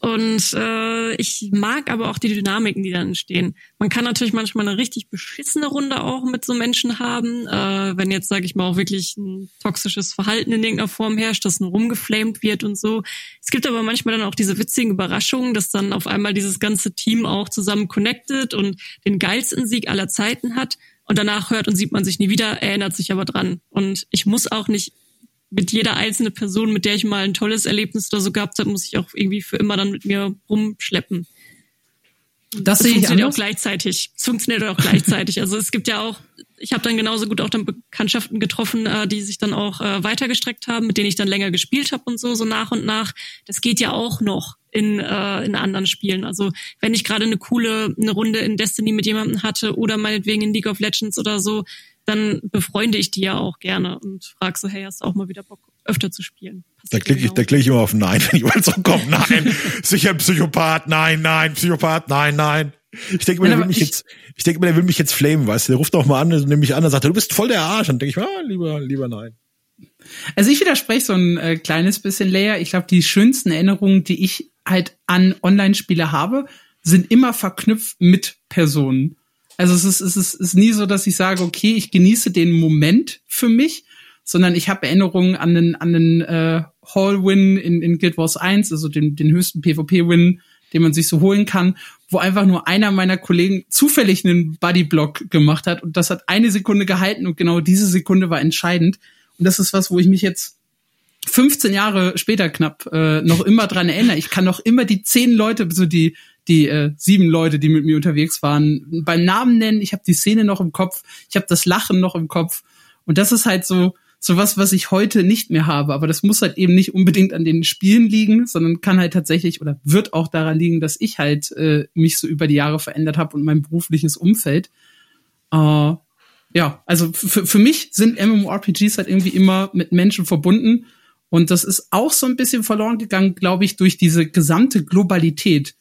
Und äh, ich mag aber auch die Dynamiken, die dann entstehen. Man kann natürlich manchmal eine richtig beschissene Runde auch mit so Menschen haben, äh, wenn jetzt, sage ich mal, auch wirklich ein toxisches Verhalten in irgendeiner Form herrscht, das nur rumgeflamed wird und so. Es gibt aber manchmal dann auch diese witzigen Überraschungen, dass dann auf einmal dieses ganze Team auch zusammen connected und den geilsten Sieg aller Zeiten hat. Und danach hört und sieht man sich nie wieder, erinnert sich aber dran. Und ich muss auch nicht mit jeder einzelne Person, mit der ich mal ein tolles Erlebnis oder so gehabt habe, muss ich auch irgendwie für immer dann mit mir rumschleppen. Das, das sehe funktioniert ich auch gleichzeitig. Es funktioniert auch gleichzeitig. Also es gibt ja auch, ich habe dann genauso gut auch dann Bekanntschaften getroffen, äh, die sich dann auch äh, weitergestreckt haben, mit denen ich dann länger gespielt habe und so, so nach und nach. Das geht ja auch noch in, äh, in anderen Spielen. Also wenn ich gerade eine coole eine Runde in Destiny mit jemandem hatte oder meinetwegen in League of Legends oder so, dann befreunde ich die ja auch gerne und frage so, hey, hast du auch mal wieder Bock, öfter zu spielen? da klicke ich, da klicke ich immer auf Nein, (laughs) wenn jemand so kommt. Nein, sicher Psychopath, nein, nein, Psychopath, nein, nein. Ich denke mir, der will mich jetzt, ich denke mir, der will mich jetzt flamen, weißt du, der ruft doch mal an, nimmt mich an und sagt, du bist voll der Arsch. Und denke ich, ah, lieber, lieber nein. Also ich widerspreche so ein äh, kleines bisschen leer. Ich glaube, die schönsten Erinnerungen, die ich halt an Online-Spiele habe, sind immer verknüpft mit Personen. Also es ist, es ist, es ist nie so, dass ich sage, okay, ich genieße den Moment für mich, sondern ich habe Erinnerungen an den, an den äh, Hall-Win in, in Guild Wars 1, also den, den höchsten PvP-Win, den man sich so holen kann, wo einfach nur einer meiner Kollegen zufällig einen Buddy-Block gemacht hat und das hat eine Sekunde gehalten und genau diese Sekunde war entscheidend. Und das ist was, wo ich mich jetzt 15 Jahre später knapp äh, noch immer dran erinnere. Ich kann noch immer die zehn Leute, so die die äh, sieben Leute, die mit mir unterwegs waren, beim Namen nennen. Ich habe die Szene noch im Kopf. Ich habe das Lachen noch im Kopf. Und das ist halt so so was, was ich heute nicht mehr habe. Aber das muss halt eben nicht unbedingt an den Spielen liegen, sondern kann halt tatsächlich oder wird auch daran liegen, dass ich halt äh, mich so über die Jahre verändert habe und mein berufliches Umfeld. Äh, ja, also für mich sind MMORPGs halt irgendwie immer mit Menschen verbunden. Und das ist auch so ein bisschen verloren gegangen, glaube ich, durch diese gesamte Globalität.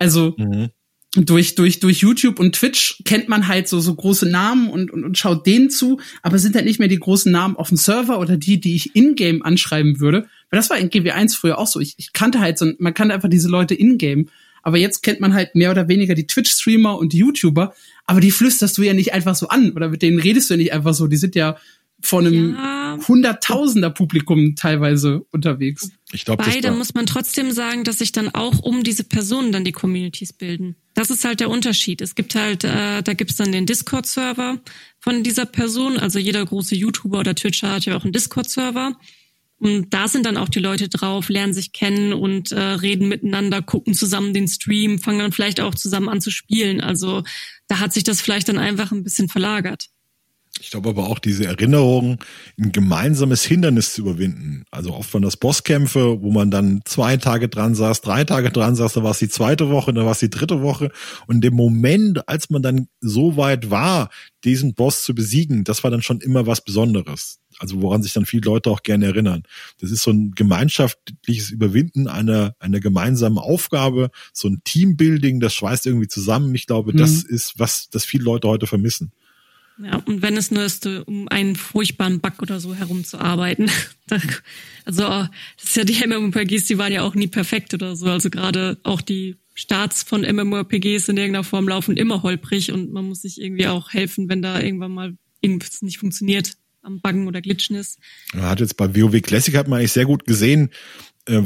Also mhm durch, durch, durch YouTube und Twitch kennt man halt so, so große Namen und, und, und schaut denen zu, aber sind halt nicht mehr die großen Namen auf dem Server oder die, die ich in-game anschreiben würde. Weil das war in GW1 früher auch so. Ich, ich kannte halt so, man kannte einfach diese Leute in-game. Aber jetzt kennt man halt mehr oder weniger die Twitch-Streamer und die YouTuber, aber die flüsterst du ja nicht einfach so an oder mit denen redest du ja nicht einfach so. Die sind ja vor einem ja. Hunderttausender Publikum teilweise unterwegs. Ich glaube, da muss man trotzdem sagen, dass sich dann auch um diese Personen dann die Communities bilden. Das ist halt der Unterschied. Es gibt halt, äh, da gibt's dann den Discord-Server von dieser Person. Also jeder große YouTuber oder Twitcher hat ja auch einen Discord-Server. Und da sind dann auch die Leute drauf, lernen sich kennen und äh, reden miteinander, gucken zusammen den Stream, fangen dann vielleicht auch zusammen an zu spielen. Also da hat sich das vielleicht dann einfach ein bisschen verlagert. Ich glaube aber auch diese Erinnerung, ein gemeinsames Hindernis zu überwinden. Also oft waren das Bosskämpfe, wo man dann zwei Tage dran saß, drei Tage dran saß, da war es die zweite Woche, dann war es die dritte Woche. Und im Moment, als man dann so weit war, diesen Boss zu besiegen, das war dann schon immer was Besonderes. Also woran sich dann viele Leute auch gerne erinnern. Das ist so ein gemeinschaftliches Überwinden einer, einer gemeinsamen Aufgabe, so ein Teambuilding, das schweißt irgendwie zusammen. Ich glaube, mhm. das ist was, das viele Leute heute vermissen. Ja, und wenn es nur ist, um einen furchtbaren Bug oder so herumzuarbeiten. (laughs) also, das ist ja die MMORPGs, die waren ja auch nie perfekt oder so. Also gerade auch die Starts von MMORPGs in irgendeiner Form laufen immer holprig und man muss sich irgendwie auch helfen, wenn da irgendwann mal irgendwas nicht funktioniert am Buggen oder Glitchen ist. Man hat jetzt bei WoW Classic hat man eigentlich sehr gut gesehen,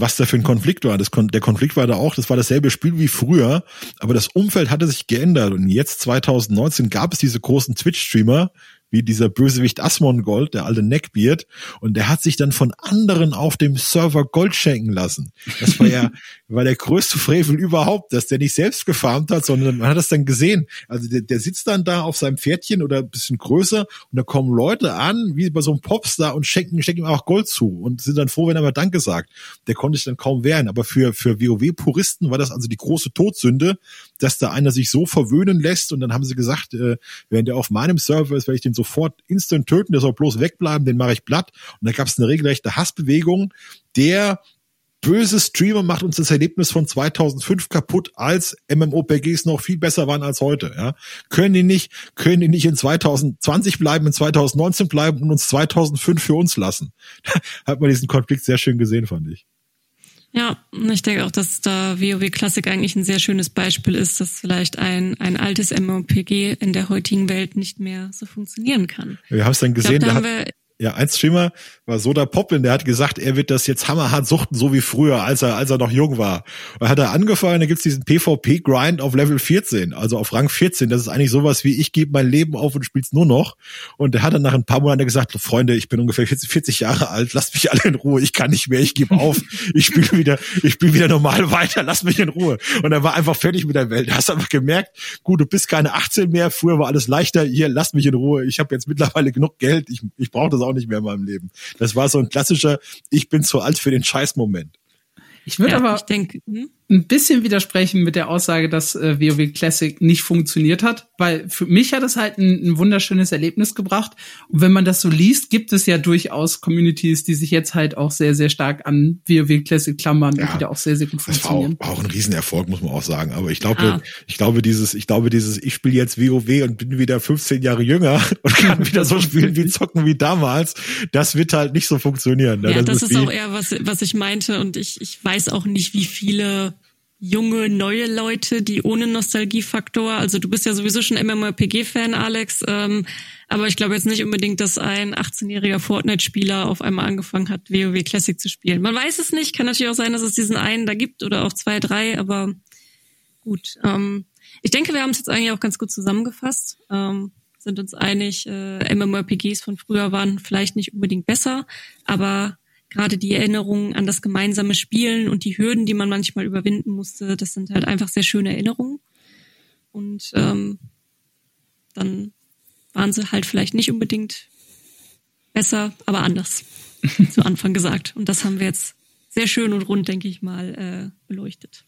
was da für ein Konflikt war. Das, der Konflikt war da auch, das war dasselbe Spiel wie früher, aber das Umfeld hatte sich geändert und jetzt 2019 gab es diese großen Twitch-Streamer, wie dieser Bösewicht Asmongold, der alte Neckbeard, und der hat sich dann von anderen auf dem Server Gold schenken lassen. Das war ja (laughs) war der größte Frevel überhaupt, dass der nicht selbst gefarmt hat, sondern man hat das dann gesehen. Also der, der sitzt dann da auf seinem Pferdchen oder ein bisschen größer und da kommen Leute an, wie bei so einem Popstar und schenken, schenken ihm auch Gold zu und sind dann froh, wenn er mal Danke sagt. Der konnte sich dann kaum wehren. Aber für, für WoW-Puristen war das also die große Todsünde, dass da einer sich so verwöhnen lässt und dann haben sie gesagt, äh, wenn der auf meinem Server ist, werde ich den sofort instant töten, der soll bloß wegbleiben, den mache ich platt. Und da gab es eine regelrechte Hassbewegung, der böse Streamer macht uns das Erlebnis von 2005 kaputt, als MMOPGs noch viel besser waren als heute. Ja? Können die nicht, können die nicht in 2020 bleiben, in 2019 bleiben und uns 2005 für uns lassen? (laughs) Hat man diesen Konflikt sehr schön gesehen, fand ich. Ja, ich denke auch, dass da WoW Classic eigentlich ein sehr schönes Beispiel ist, dass vielleicht ein, ein altes MMOPG in der heutigen Welt nicht mehr so funktionieren kann. Wir haben es dann gesehen, glaub, da, da ja, ein Streamer war Soda Poplin, der hat gesagt, er wird das jetzt hammerhart suchten, so wie früher, als er, als er noch jung war. Und hat er angefangen, da gibt's diesen PvP-Grind auf Level 14, also auf Rang 14. Das ist eigentlich sowas wie, ich gebe mein Leben auf und spiel's nur noch. Und der hat dann nach ein paar Monaten gesagt, Freunde, ich bin ungefähr 40, 40 Jahre alt, lasst mich alle in Ruhe, ich kann nicht mehr, ich gebe auf, ich spiele (laughs) wieder, ich spiele wieder normal weiter, lasst mich in Ruhe. Und er war einfach fertig mit der Welt. Du hast einfach gemerkt, gut, du bist keine 18 mehr, früher war alles leichter, hier, lasst mich in Ruhe, ich habe jetzt mittlerweile genug Geld, ich, ich brauche das auch nicht mehr in meinem Leben. Das war so ein klassischer, ich bin zu alt für den Scheiß-Moment. Ich würde ja, aber, ich denke, hm? Ein bisschen widersprechen mit der Aussage, dass äh, WoW Classic nicht funktioniert hat, weil für mich hat es halt ein, ein, wunderschönes Erlebnis gebracht. Und wenn man das so liest, gibt es ja durchaus Communities, die sich jetzt halt auch sehr, sehr stark an WoW Classic klammern ja, und die da auch sehr, sehr gut funktionieren. Das war auch, auch ein Riesenerfolg, muss man auch sagen. Aber ich glaube, ah. ich glaube, dieses, ich glaube, dieses, ich spiele jetzt WoW und bin wieder 15 Jahre jünger (laughs) und kann wieder so spielen wie (laughs) zocken wie damals, das wird halt nicht so funktionieren. Ne? Ja, das, das ist, ist auch eher was, was ich meinte und ich, ich weiß auch nicht, wie viele junge, neue Leute, die ohne Nostalgiefaktor, also du bist ja sowieso schon MMORPG-Fan, Alex, ähm, aber ich glaube jetzt nicht unbedingt, dass ein 18-jähriger Fortnite-Spieler auf einmal angefangen hat, WoW Classic zu spielen. Man weiß es nicht, kann natürlich auch sein, dass es diesen einen da gibt oder auch zwei, drei, aber gut. Ähm, ich denke, wir haben es jetzt eigentlich auch ganz gut zusammengefasst. Ähm, sind uns einig, äh, MMORPGs von früher waren vielleicht nicht unbedingt besser, aber gerade die Erinnerungen an das gemeinsame Spielen und die Hürden, die man manchmal überwinden musste, das sind halt einfach sehr schöne Erinnerungen. Und ähm, dann waren sie halt vielleicht nicht unbedingt besser, aber anders (laughs) zu Anfang gesagt. Und das haben wir jetzt sehr schön und rund, denke ich mal, äh, beleuchtet.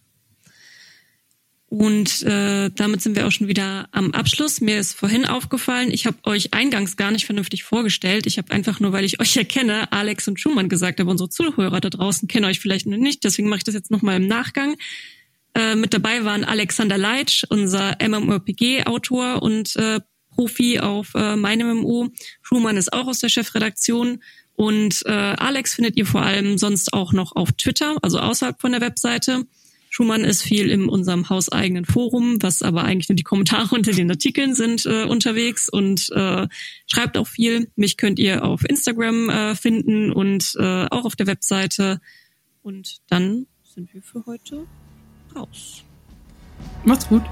Und äh, damit sind wir auch schon wieder am Abschluss. Mir ist vorhin aufgefallen, ich habe euch eingangs gar nicht vernünftig vorgestellt. Ich habe einfach nur, weil ich euch erkenne, Alex und Schumann gesagt, aber unsere Zuhörer da draußen kennen euch vielleicht noch nicht. Deswegen mache ich das jetzt nochmal im Nachgang. Äh, mit dabei waren Alexander Leitsch, unser MMORPG-Autor und äh, Profi auf äh, meinem MMO. Schumann ist auch aus der Chefredaktion. Und äh, Alex findet ihr vor allem sonst auch noch auf Twitter, also außerhalb von der Webseite. Schumann ist viel in unserem hauseigenen Forum, was aber eigentlich nur die Kommentare (laughs) unter den Artikeln sind äh, unterwegs und äh, schreibt auch viel. Mich könnt ihr auf Instagram äh, finden und äh, auch auf der Webseite. Und dann sind wir für heute raus. Macht's gut.